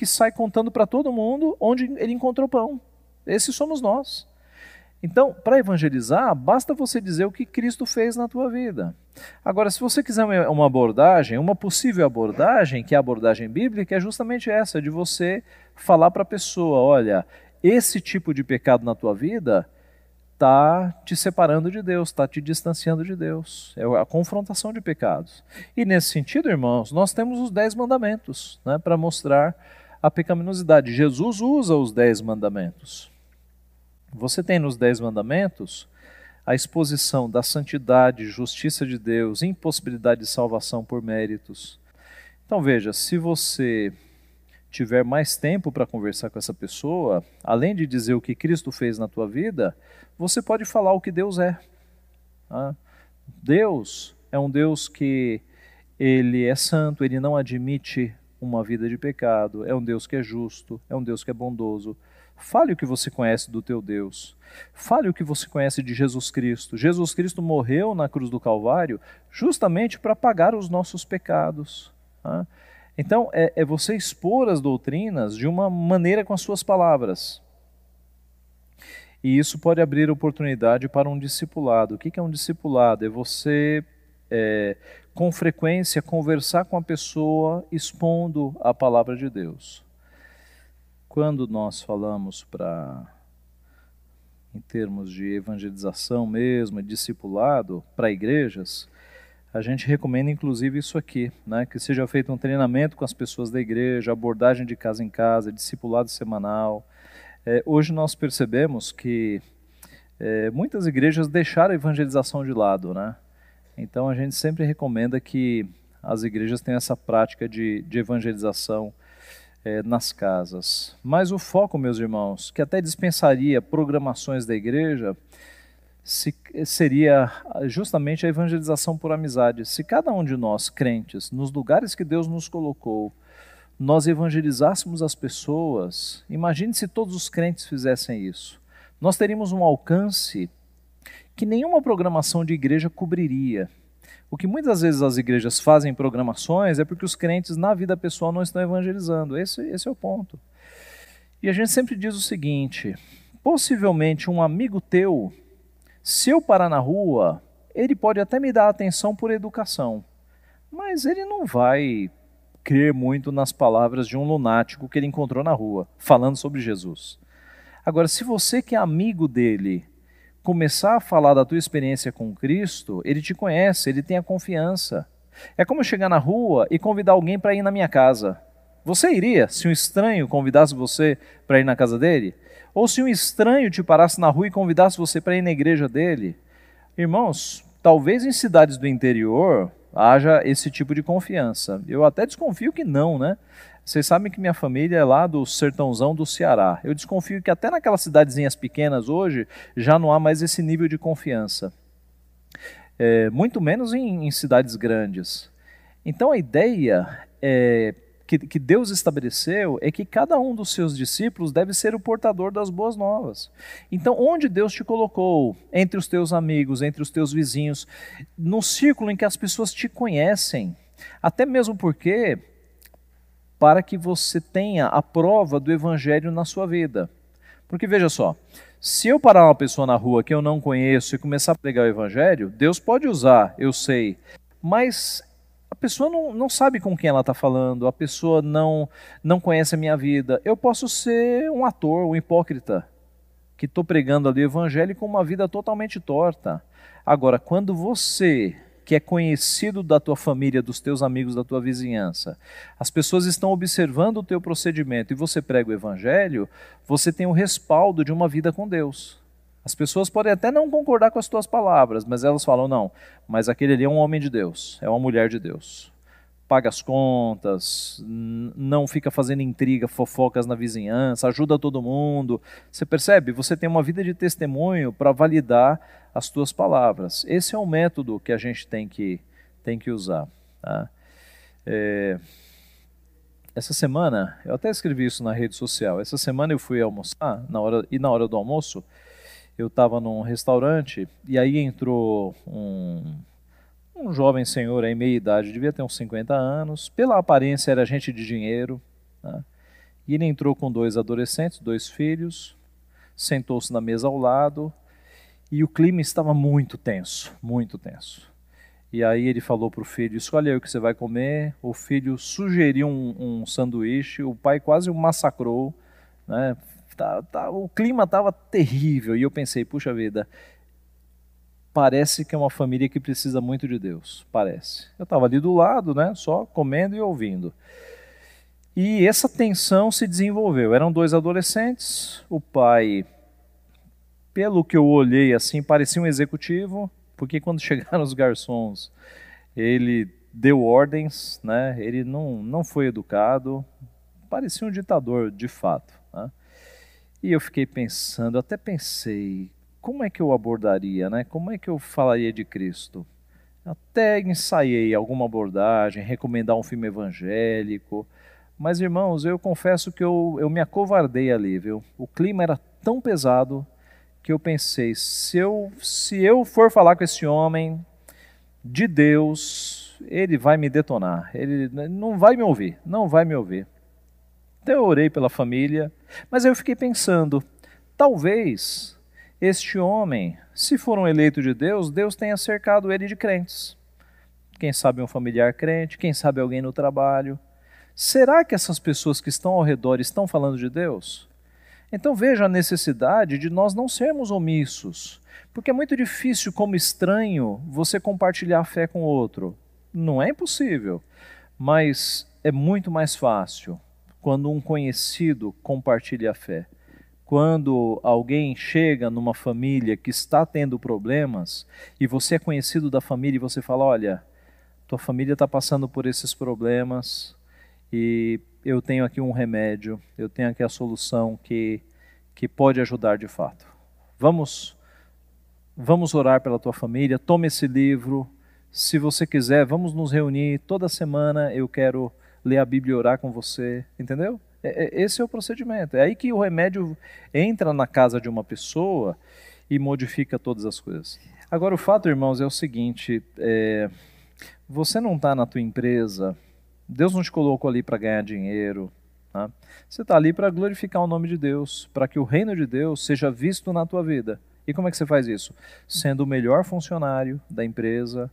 que sai contando para todo mundo onde ele encontrou pão. Esses somos nós. Então, para evangelizar, basta você dizer o que Cristo fez na tua vida. Agora, se você quiser uma abordagem, uma possível abordagem, que é a abordagem bíblica, é justamente essa, de você falar para a pessoa: olha, esse tipo de pecado na tua vida está te separando de Deus, está te distanciando de Deus. É a confrontação de pecados. E nesse sentido, irmãos, nós temos os dez mandamentos né, para mostrar a pecaminosidade. Jesus usa os dez mandamentos. Você tem nos Dez Mandamentos a exposição da santidade, justiça de Deus, impossibilidade de salvação por méritos. Então veja, se você tiver mais tempo para conversar com essa pessoa, além de dizer o que Cristo fez na tua vida, você pode falar o que Deus é. Tá? Deus é um Deus que ele é santo, ele não admite uma vida de pecado, é um Deus que é justo, é um Deus que é bondoso, Fale o que você conhece do teu Deus. Fale o que você conhece de Jesus Cristo. Jesus Cristo morreu na cruz do Calvário justamente para pagar os nossos pecados. Tá? Então, é, é, você expor as doutrinas de uma maneira com as suas palavras. E isso pode abrir oportunidade para um discipulado. O que é um discipulado? É você, é, com frequência, conversar com a pessoa expondo a palavra de Deus quando nós falamos para em termos de evangelização mesmo, discipulado para igrejas, a gente recomenda inclusive isso aqui, né, que seja feito um treinamento com as pessoas da igreja, abordagem de casa em casa, discipulado semanal. É, hoje nós percebemos que é, muitas igrejas deixaram a evangelização de lado, né? Então a gente sempre recomenda que as igrejas tenham essa prática de, de evangelização é, nas casas. Mas o foco, meus irmãos, que até dispensaria programações da igreja, se, seria justamente a evangelização por amizade. Se cada um de nós, crentes, nos lugares que Deus nos colocou, nós evangelizássemos as pessoas, imagine se todos os crentes fizessem isso. Nós teríamos um alcance que nenhuma programação de igreja cobriria. O que muitas vezes as igrejas fazem programações é porque os crentes na vida pessoal não estão evangelizando. Esse, esse é o ponto. E a gente sempre diz o seguinte: possivelmente um amigo teu, se eu parar na rua, ele pode até me dar atenção por educação, mas ele não vai crer muito nas palavras de um lunático que ele encontrou na rua, falando sobre Jesus. Agora, se você que é amigo dele começar a falar da tua experiência com Cristo, ele te conhece, ele tem a confiança. É como chegar na rua e convidar alguém para ir na minha casa. Você iria se um estranho convidasse você para ir na casa dele? Ou se um estranho te parasse na rua e convidasse você para ir na igreja dele? Irmãos, talvez em cidades do interior haja esse tipo de confiança. Eu até desconfio que não, né? Vocês sabem que minha família é lá do sertãozão do Ceará. Eu desconfio que até naquelas cidadezinhas pequenas hoje já não há mais esse nível de confiança. É, muito menos em, em cidades grandes. Então a ideia é que, que Deus estabeleceu é que cada um dos seus discípulos deve ser o portador das boas novas. Então, onde Deus te colocou, entre os teus amigos, entre os teus vizinhos, no círculo em que as pessoas te conhecem, até mesmo porque para que você tenha a prova do evangelho na sua vida. Porque veja só, se eu parar uma pessoa na rua que eu não conheço e começar a pregar o evangelho, Deus pode usar, eu sei, mas a pessoa não, não sabe com quem ela está falando, a pessoa não, não conhece a minha vida. Eu posso ser um ator, um hipócrita, que estou pregando ali o evangelho com uma vida totalmente torta. Agora, quando você, que é conhecido da tua família, dos teus amigos, da tua vizinhança, as pessoas estão observando o teu procedimento e você prega o evangelho, você tem o respaldo de uma vida com Deus. As pessoas podem até não concordar com as tuas palavras, mas elas falam: não, mas aquele ali é um homem de Deus, é uma mulher de Deus. Paga as contas, não fica fazendo intriga, fofocas na vizinhança, ajuda todo mundo. Você percebe? Você tem uma vida de testemunho para validar as tuas palavras. Esse é o método que a gente tem que, tem que usar. Tá? É, essa semana, eu até escrevi isso na rede social. Essa semana eu fui almoçar na hora, e na hora do almoço eu estava num restaurante e aí entrou um, um jovem senhor aí, meia idade, devia ter uns 50 anos, pela aparência era gente de dinheiro, né? e ele entrou com dois adolescentes, dois filhos, sentou-se na mesa ao lado e o clima estava muito tenso, muito tenso. E aí ele falou para o filho: escolhe aí o que você vai comer. O filho sugeriu um, um sanduíche, o pai quase o massacrou, né? tá, tá, o clima estava terrível e eu pensei, puxa vida, parece que é uma família que precisa muito de Deus, parece. Eu estava ali do lado, né, só comendo e ouvindo. E essa tensão se desenvolveu. Eram dois adolescentes, o pai, pelo que eu olhei assim, parecia um executivo, porque quando chegaram os garçons, ele deu ordens, né? Ele não, não foi educado, parecia um ditador de fato. Né? E eu fiquei pensando, até pensei, como é que eu abordaria, né? Como é que eu falaria de Cristo? Até ensaiei alguma abordagem, recomendar um filme evangélico. Mas, irmãos, eu confesso que eu, eu me acovardei ali, viu? O clima era tão pesado que eu pensei, se eu, se eu for falar com esse homem de Deus, ele vai me detonar. Ele não vai me ouvir, não vai me ouvir. Então eu orei pela família, mas eu fiquei pensando, talvez este homem, se for um eleito de Deus, Deus tenha cercado ele de crentes. Quem sabe um familiar crente, quem sabe alguém no trabalho. Será que essas pessoas que estão ao redor estão falando de Deus? Então veja a necessidade de nós não sermos omissos, porque é muito difícil, como estranho, você compartilhar a fé com outro. Não é impossível, mas é muito mais fácil quando um conhecido compartilha a fé. Quando alguém chega numa família que está tendo problemas e você é conhecido da família e você fala: Olha, tua família está passando por esses problemas e eu tenho aqui um remédio, eu tenho aqui a solução que, que pode ajudar de fato. Vamos, vamos orar pela tua família, tome esse livro. Se você quiser, vamos nos reunir toda semana. Eu quero ler a Bíblia e orar com você, entendeu? É, é, esse é o procedimento. É aí que o remédio entra na casa de uma pessoa e modifica todas as coisas. Agora, o fato, irmãos, é o seguinte: é, você não está na tua empresa, Deus não te colocou ali para ganhar dinheiro. Tá? Você está ali para glorificar o nome de Deus, para que o reino de Deus seja visto na tua vida. E como é que você faz isso? Sendo o melhor funcionário da empresa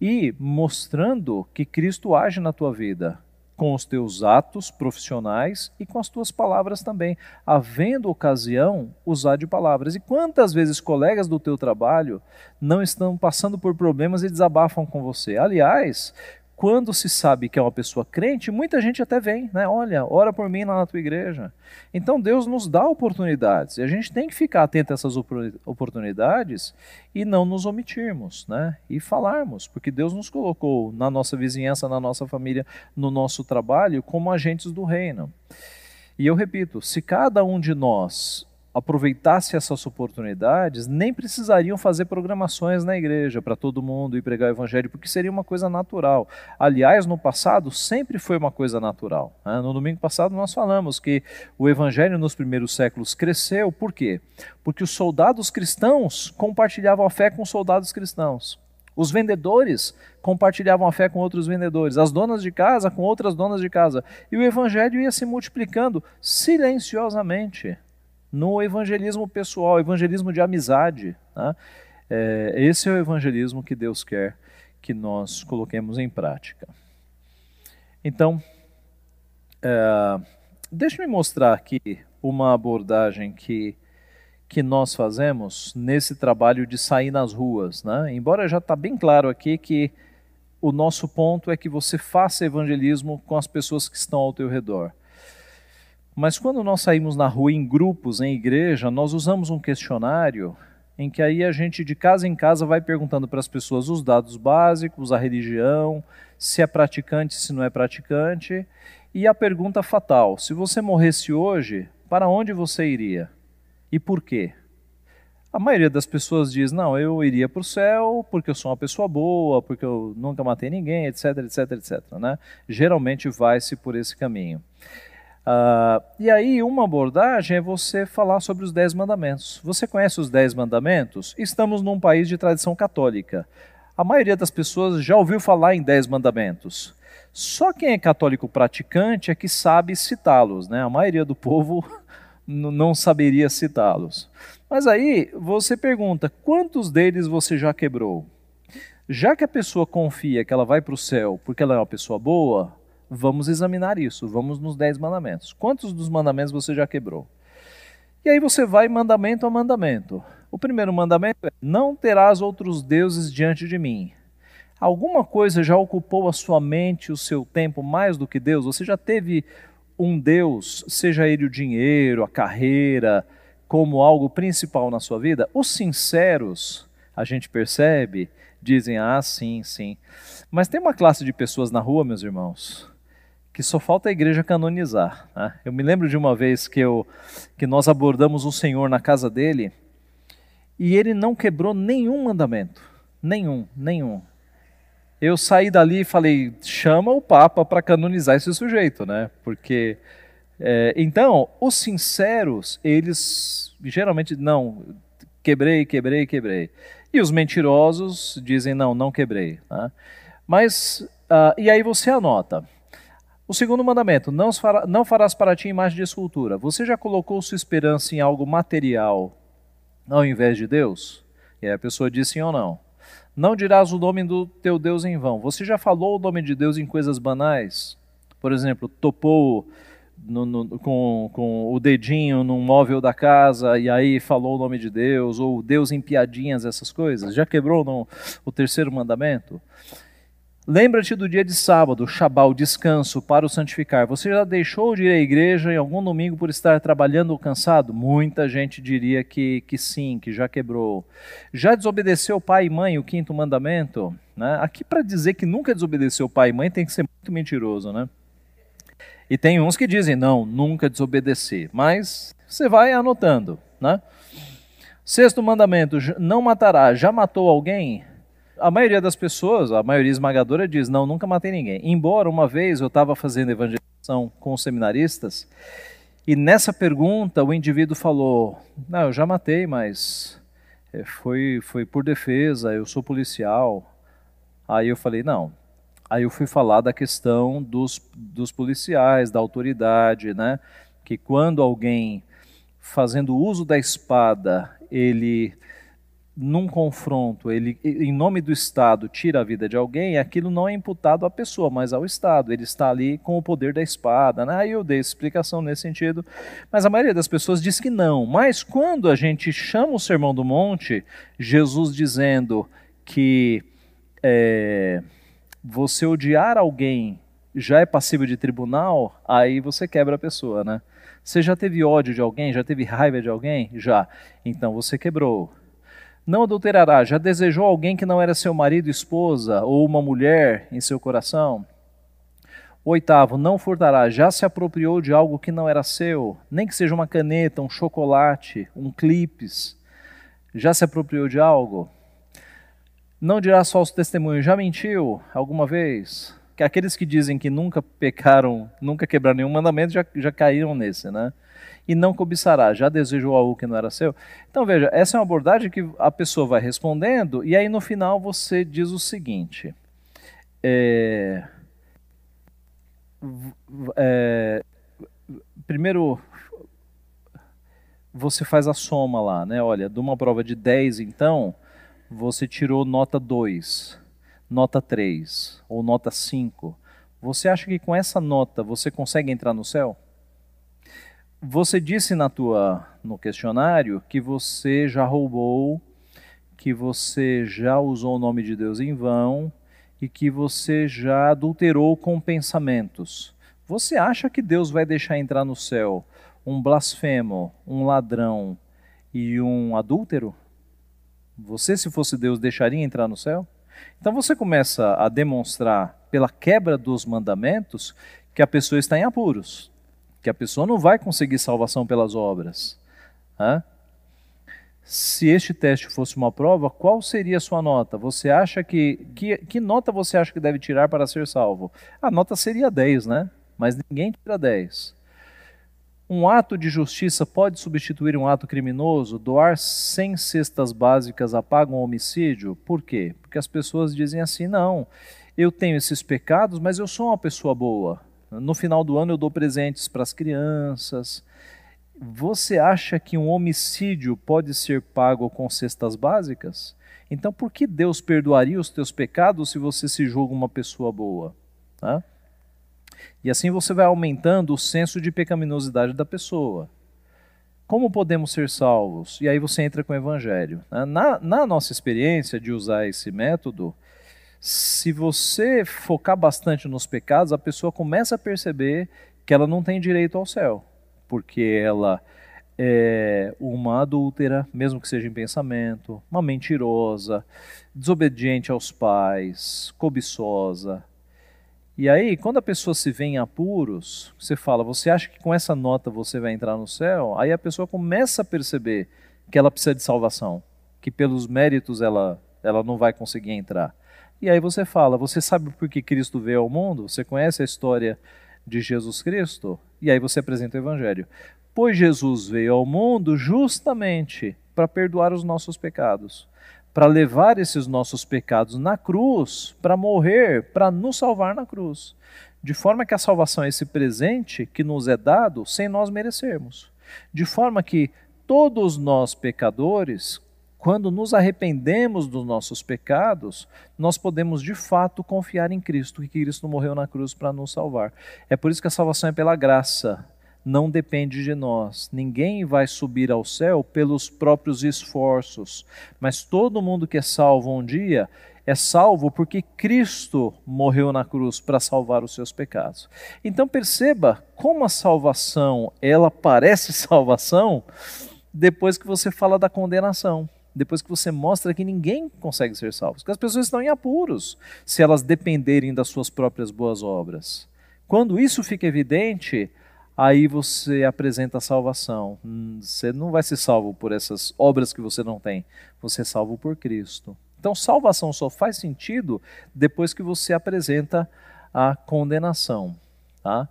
e mostrando que Cristo age na tua vida, com os teus atos profissionais e com as tuas palavras também, havendo ocasião, usar de palavras. E quantas vezes colegas do teu trabalho não estão passando por problemas e desabafam com você? Aliás, quando se sabe que é uma pessoa crente, muita gente até vem, né? Olha, ora por mim lá na tua igreja. Então Deus nos dá oportunidades e a gente tem que ficar atento a essas oportunidades e não nos omitirmos, né? E falarmos, porque Deus nos colocou na nossa vizinhança, na nossa família, no nosso trabalho como agentes do reino. E eu repito, se cada um de nós aproveitasse essas oportunidades, nem precisariam fazer programações na igreja para todo mundo ir pregar o evangelho, porque seria uma coisa natural. Aliás, no passado sempre foi uma coisa natural. Né? No domingo passado nós falamos que o evangelho nos primeiros séculos cresceu, por quê? Porque os soldados cristãos compartilhavam a fé com os soldados cristãos. Os vendedores compartilhavam a fé com outros vendedores, as donas de casa com outras donas de casa. E o evangelho ia se multiplicando silenciosamente no evangelismo pessoal, evangelismo de amizade. Né? É, esse é o evangelismo que Deus quer que nós coloquemos em prática. Então, é, deixe-me mostrar aqui uma abordagem que, que nós fazemos nesse trabalho de sair nas ruas. Né? Embora já está bem claro aqui que o nosso ponto é que você faça evangelismo com as pessoas que estão ao teu redor. Mas quando nós saímos na rua em grupos, em igreja, nós usamos um questionário em que aí a gente de casa em casa vai perguntando para as pessoas os dados básicos, a religião, se é praticante, se não é praticante, e a pergunta fatal: se você morresse hoje, para onde você iria? E por quê? A maioria das pessoas diz: não, eu iria para o céu porque eu sou uma pessoa boa, porque eu nunca matei ninguém, etc, etc, etc. Né? Geralmente vai-se por esse caminho. Uh, e aí, uma abordagem é você falar sobre os Dez Mandamentos. Você conhece os Dez Mandamentos? Estamos num país de tradição católica. A maioria das pessoas já ouviu falar em Dez Mandamentos. Só quem é católico praticante é que sabe citá-los, né? A maioria do povo não saberia citá-los. Mas aí você pergunta: quantos deles você já quebrou? Já que a pessoa confia que ela vai para o céu porque ela é uma pessoa boa, Vamos examinar isso, vamos nos dez mandamentos. Quantos dos mandamentos você já quebrou? E aí você vai mandamento a mandamento. O primeiro mandamento é: não terás outros deuses diante de mim. Alguma coisa já ocupou a sua mente, o seu tempo mais do que Deus? Você já teve um Deus, seja ele o dinheiro, a carreira, como algo principal na sua vida? Os sinceros, a gente percebe, dizem: ah, sim, sim. Mas tem uma classe de pessoas na rua, meus irmãos, que só falta a igreja canonizar. Né? Eu me lembro de uma vez que, eu, que nós abordamos o Senhor na casa dele e ele não quebrou nenhum mandamento. Nenhum, nenhum. Eu saí dali e falei: chama o Papa para canonizar esse sujeito, né? Porque. É, então, os sinceros, eles geralmente não, quebrei, quebrei, quebrei. E os mentirosos dizem: não, não quebrei. Né? Mas, uh, e aí você anota. O segundo mandamento: não, fará, não farás para ti imagem de escultura. Você já colocou sua esperança em algo material ao invés de Deus? E aí a pessoa diz sim ou não. Não dirás o nome do teu Deus em vão. Você já falou o nome de Deus em coisas banais? Por exemplo, topou no, no, com, com o dedinho num móvel da casa e aí falou o nome de Deus, ou Deus em piadinhas, essas coisas? Já quebrou no, o terceiro mandamento? Lembra-te do dia de sábado, Shabá, descanso para o santificar. Você já deixou de ir à igreja em algum domingo por estar trabalhando ou cansado? Muita gente diria que, que sim, que já quebrou. Já desobedeceu pai e mãe, o quinto mandamento? Né? Aqui para dizer que nunca desobedeceu pai e mãe tem que ser muito mentiroso, né? E tem uns que dizem, não, nunca desobedecer. Mas você vai anotando, né? Sexto mandamento, não matará. Já matou alguém? A maioria das pessoas, a maioria esmagadora, diz: Não, nunca matei ninguém. Embora uma vez eu estava fazendo evangelização com seminaristas, e nessa pergunta o indivíduo falou: Não, eu já matei, mas eh, foi, foi por defesa, eu sou policial. Aí eu falei: Não. Aí eu fui falar da questão dos, dos policiais, da autoridade, né? Que quando alguém fazendo uso da espada, ele num confronto, ele, em nome do Estado, tira a vida de alguém, aquilo não é imputado à pessoa, mas ao Estado. Ele está ali com o poder da espada. Né? Aí eu dei explicação nesse sentido, mas a maioria das pessoas diz que não. Mas quando a gente chama o Sermão do Monte, Jesus dizendo que é, você odiar alguém já é passível de tribunal, aí você quebra a pessoa, né? Você já teve ódio de alguém? Já teve raiva de alguém? Já. Então você quebrou. Não adulterará. Já desejou alguém que não era seu marido, esposa ou uma mulher em seu coração? Oitavo, não furtará. Já se apropriou de algo que não era seu, nem que seja uma caneta, um chocolate, um clipes. Já se apropriou de algo? Não dirá só os testemunhos. Já mentiu alguma vez? que aqueles que dizem que nunca pecaram, nunca quebraram nenhum mandamento, já, já caíram nesse, né? E não cobiçará, já desejou algo que não era seu. Então veja, essa é uma abordagem que a pessoa vai respondendo, e aí no final você diz o seguinte: é, é, primeiro, você faz a soma lá, né? Olha, de uma prova de 10, então, você tirou nota 2 nota 3 ou nota 5, você acha que com essa nota você consegue entrar no céu? Você disse na tua no questionário que você já roubou, que você já usou o nome de Deus em vão e que você já adulterou com pensamentos. Você acha que Deus vai deixar entrar no céu um blasfemo, um ladrão e um adúltero? Você, se fosse Deus, deixaria entrar no céu? Então você começa a demonstrar pela quebra dos mandamentos que a pessoa está em apuros, que a pessoa não vai conseguir salvação pelas obras. Se este teste fosse uma prova, qual seria a sua nota? Você acha que, que. Que nota você acha que deve tirar para ser salvo? A nota seria 10, né? Mas ninguém tira 10. Um ato de justiça pode substituir um ato criminoso? Doar 100 cestas básicas apaga um homicídio? Por quê? Porque as pessoas dizem assim: não, eu tenho esses pecados, mas eu sou uma pessoa boa. No final do ano eu dou presentes para as crianças. Você acha que um homicídio pode ser pago com cestas básicas? Então, por que Deus perdoaria os teus pecados se você se julga uma pessoa boa? Tá? E assim você vai aumentando o senso de pecaminosidade da pessoa. Como podemos ser salvos? E aí você entra com o evangelho. Né? Na, na nossa experiência de usar esse método, se você focar bastante nos pecados, a pessoa começa a perceber que ela não tem direito ao céu, porque ela é uma adúltera, mesmo que seja em pensamento, uma mentirosa, desobediente aos pais, cobiçosa, e aí, quando a pessoa se vê em apuros, você fala, você acha que com essa nota você vai entrar no céu? Aí a pessoa começa a perceber que ela precisa de salvação, que pelos méritos ela, ela não vai conseguir entrar. E aí você fala, você sabe por que Cristo veio ao mundo? Você conhece a história de Jesus Cristo? E aí você apresenta o Evangelho. Pois Jesus veio ao mundo justamente para perdoar os nossos pecados para levar esses nossos pecados na cruz, para morrer, para nos salvar na cruz. De forma que a salvação é esse presente que nos é dado sem nós merecermos. De forma que todos nós pecadores, quando nos arrependemos dos nossos pecados, nós podemos de fato confiar em Cristo, que Cristo morreu na cruz para nos salvar. É por isso que a salvação é pela graça, não depende de nós. Ninguém vai subir ao céu pelos próprios esforços, mas todo mundo que é salvo um dia é salvo porque Cristo morreu na cruz para salvar os seus pecados. Então perceba como a salvação, ela parece salvação depois que você fala da condenação. Depois que você mostra que ninguém consegue ser salvo, que as pessoas estão em apuros se elas dependerem das suas próprias boas obras. Quando isso fica evidente, aí você apresenta a salvação. Hum, você não vai ser salvo por essas obras que você não tem, você é salvo por Cristo. Então, salvação só faz sentido depois que você apresenta a condenação, tá?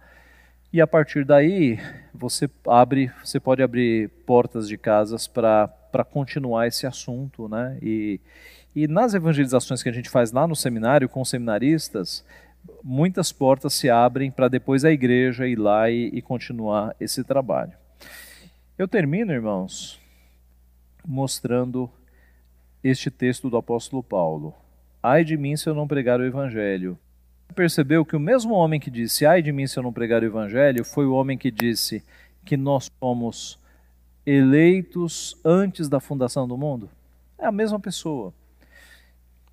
E a partir daí, você abre, você pode abrir portas de casas para continuar esse assunto, né? E, e nas evangelizações que a gente faz lá no seminário com seminaristas, muitas portas se abrem para depois a igreja ir lá e, e continuar esse trabalho. Eu termino, irmãos, mostrando este texto do apóstolo Paulo. Ai de mim se eu não pregar o evangelho. Percebeu que o mesmo homem que disse ai de mim se eu não pregar o evangelho foi o homem que disse que nós somos eleitos antes da fundação do mundo? É a mesma pessoa.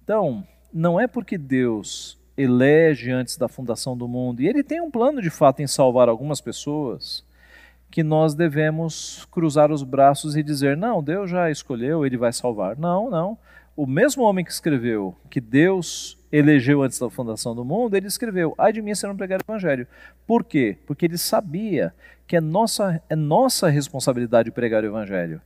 Então, não é porque Deus elege antes da fundação do mundo, e ele tem um plano de fato em salvar algumas pessoas, que nós devemos cruzar os braços e dizer: não, Deus já escolheu, ele vai salvar. Não, não. O mesmo homem que escreveu que Deus elegeu antes da fundação do mundo, ele escreveu: ai de mim se não pregar o evangelho. Por quê? Porque ele sabia que é nossa, é nossa responsabilidade pregar o evangelho.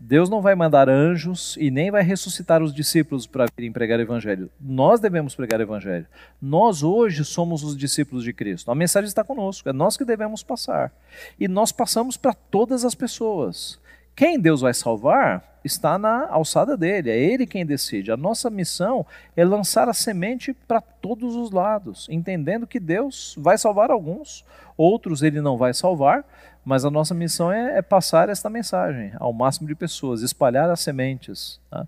Deus não vai mandar anjos e nem vai ressuscitar os discípulos para virem pregar o evangelho. Nós devemos pregar o evangelho. Nós hoje somos os discípulos de Cristo. A mensagem está conosco, é nós que devemos passar. E nós passamos para todas as pessoas. Quem Deus vai salvar está na alçada dele, é ele quem decide. A nossa missão é lançar a semente para todos os lados, entendendo que Deus vai salvar alguns, outros ele não vai salvar, mas a nossa missão é, é passar esta mensagem ao máximo de pessoas, espalhar as sementes, tá?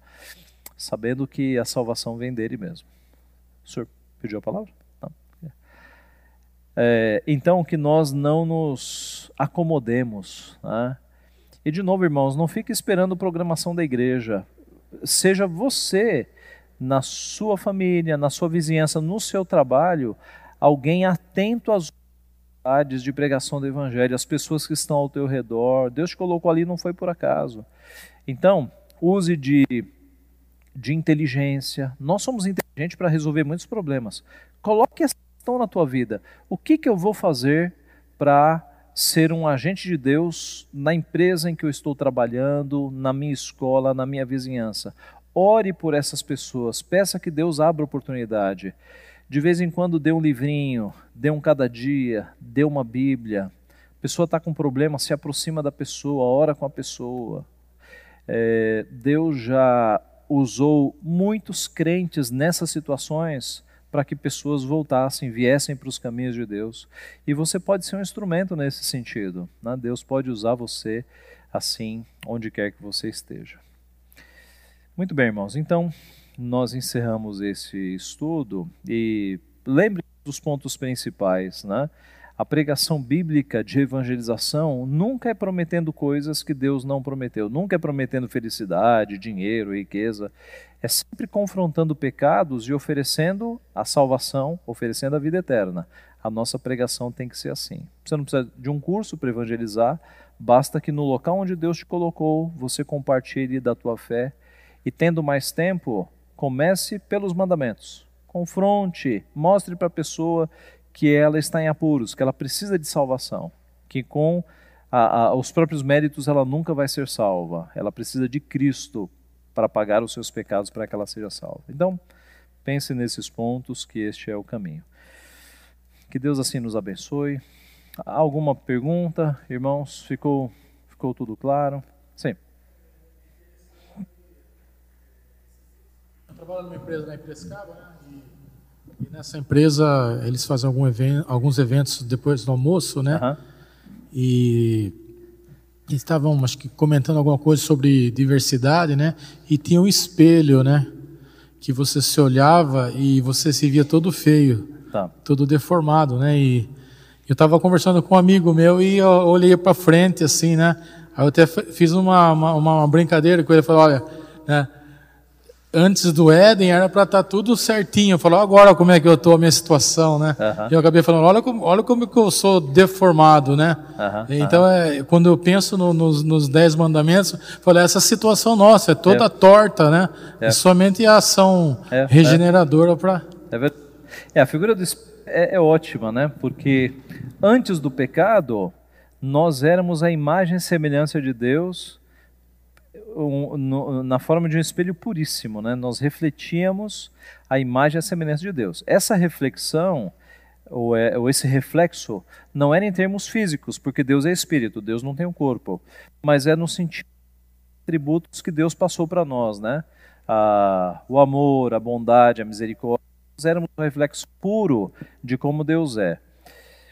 sabendo que a salvação vem dele mesmo. O senhor pediu a palavra? É, então, que nós não nos acomodemos. Tá? E de novo, irmãos, não fique esperando programação da igreja. Seja você, na sua família, na sua vizinhança, no seu trabalho, alguém atento às de pregação do evangelho, as pessoas que estão ao teu redor. Deus te colocou ali, não foi por acaso. Então, use de, de inteligência. Nós somos inteligentes para resolver muitos problemas. Coloque essa questão na tua vida. O que, que eu vou fazer para ser um agente de Deus na empresa em que eu estou trabalhando, na minha escola, na minha vizinhança? Ore por essas pessoas, peça que Deus abra oportunidade. De vez em quando dê um livrinho, dê um cada dia, dê uma Bíblia. A pessoa está com problema, se aproxima da pessoa, ora com a pessoa. É, Deus já usou muitos crentes nessas situações para que pessoas voltassem, viessem para os caminhos de Deus. E você pode ser um instrumento nesse sentido. Né? Deus pode usar você assim, onde quer que você esteja. Muito bem, irmãos. Então, nós encerramos esse estudo e lembre dos pontos principais, né? A pregação bíblica de evangelização nunca é prometendo coisas que Deus não prometeu, nunca é prometendo felicidade, dinheiro, riqueza. É sempre confrontando pecados e oferecendo a salvação, oferecendo a vida eterna. A nossa pregação tem que ser assim. Você não precisa de um curso para evangelizar, basta que no local onde Deus te colocou, você compartilhe da tua fé e tendo mais tempo, Comece pelos mandamentos. Confronte, mostre para a pessoa que ela está em apuros, que ela precisa de salvação, que com a, a, os próprios méritos ela nunca vai ser salva. Ela precisa de Cristo para pagar os seus pecados para que ela seja salva. Então, pense nesses pontos, que este é o caminho. Que Deus assim nos abençoe. Alguma pergunta, irmãos? Ficou, ficou tudo claro? Sim. trabalho numa empresa lá em Piracicaba, né? E, e, nessa empresa eles fazem algum evento, alguns eventos depois do almoço, né? Uhum. E estavam, acho que, comentando alguma coisa sobre diversidade, né? E tinha um espelho, né? Que você se olhava e você se via todo feio, tá. todo deformado, né? E eu estava conversando com um amigo meu e eu olhei para frente, assim, né? Aí eu até fiz uma, uma, uma brincadeira com ele, falei, olha, né? Antes do Éden era para estar tá tudo certinho. Eu falo, agora como é que eu estou, a minha situação, né? Uhum. E eu acabei falando, olha como, olha como que eu sou deformado, né? Uhum. Então, é, quando eu penso no, nos, nos Dez Mandamentos, falo, essa situação nossa é toda é. torta, né? É. somente a ação é, é. regeneradora para... É, é, a figura do, é, é ótima, né? Porque antes do pecado, nós éramos a imagem e semelhança de Deus um, no, na forma de um espelho puríssimo, né? Nós refletíamos a imagem e a semelhança de Deus. Essa reflexão ou, é, ou, esse reflexo não era em termos físicos, porque Deus é espírito, Deus não tem um corpo, mas é no sentido atributos que Deus passou para nós, né? O amor, a bondade, a misericórdia, éramos um reflexo puro de como Deus é.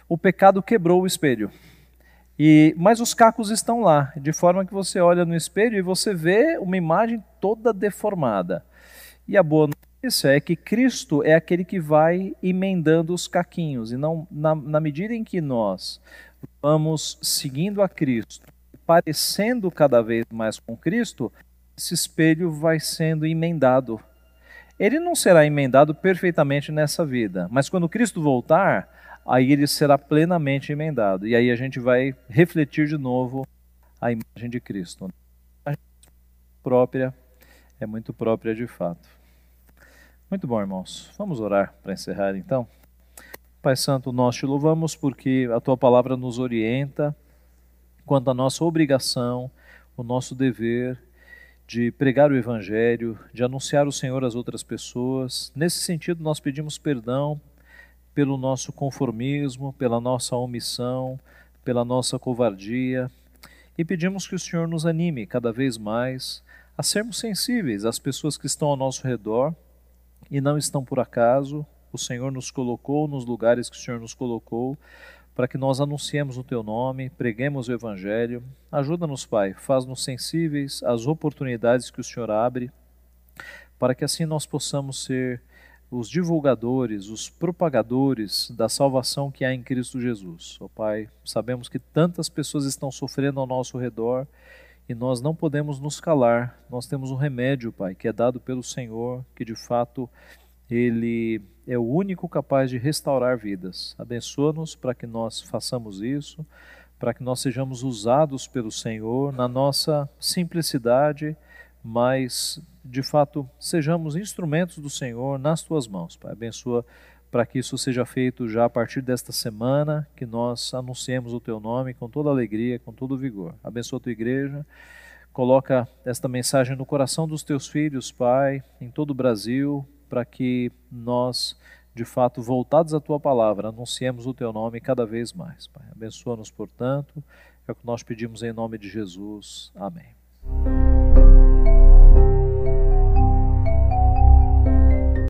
O pecado quebrou o espelho. E, mas os cacos estão lá, de forma que você olha no espelho e você vê uma imagem toda deformada. E a boa notícia é que Cristo é aquele que vai emendando os caquinhos. E não, na, na medida em que nós vamos seguindo a Cristo, parecendo cada vez mais com Cristo, esse espelho vai sendo emendado. ele não será emendado perfeitamente nessa vida, mas quando Cristo voltar, aí ele será plenamente emendado. E aí a gente vai refletir de novo a imagem de Cristo. A própria é muito própria de fato. Muito bom, irmãos. Vamos orar para encerrar então. Pai Santo, nós te louvamos porque a tua palavra nos orienta quanto à nossa obrigação, o nosso dever de pregar o Evangelho, de anunciar o Senhor às outras pessoas. Nesse sentido, nós pedimos perdão pelo nosso conformismo, pela nossa omissão, pela nossa covardia e pedimos que o Senhor nos anime cada vez mais a sermos sensíveis às pessoas que estão ao nosso redor e não estão por acaso. O Senhor nos colocou nos lugares que o Senhor nos colocou para que nós anunciemos o teu nome, preguemos o evangelho. Ajuda-nos, Pai, faz-nos sensíveis às oportunidades que o Senhor abre, para que assim nós possamos ser os divulgadores, os propagadores da salvação que há em Cristo Jesus. Ó oh, Pai, sabemos que tantas pessoas estão sofrendo ao nosso redor e nós não podemos nos calar. Nós temos um remédio, Pai, que é dado pelo Senhor, que de fato ele é o único capaz de restaurar vidas. Abençoa-nos para que nós façamos isso, para que nós sejamos usados pelo Senhor na nossa simplicidade, mas de fato sejamos instrumentos do Senhor nas tuas mãos. Pai, abençoa para que isso seja feito já a partir desta semana, que nós anunciemos o teu nome com toda alegria, com todo vigor. Abençoa a tua igreja. Coloca esta mensagem no coração dos teus filhos, Pai, em todo o Brasil, para que nós, de fato, voltados à tua palavra, anunciemos o teu nome cada vez mais. Pai. Abençoa-nos, portanto, é o que nós pedimos em nome de Jesus. Amém.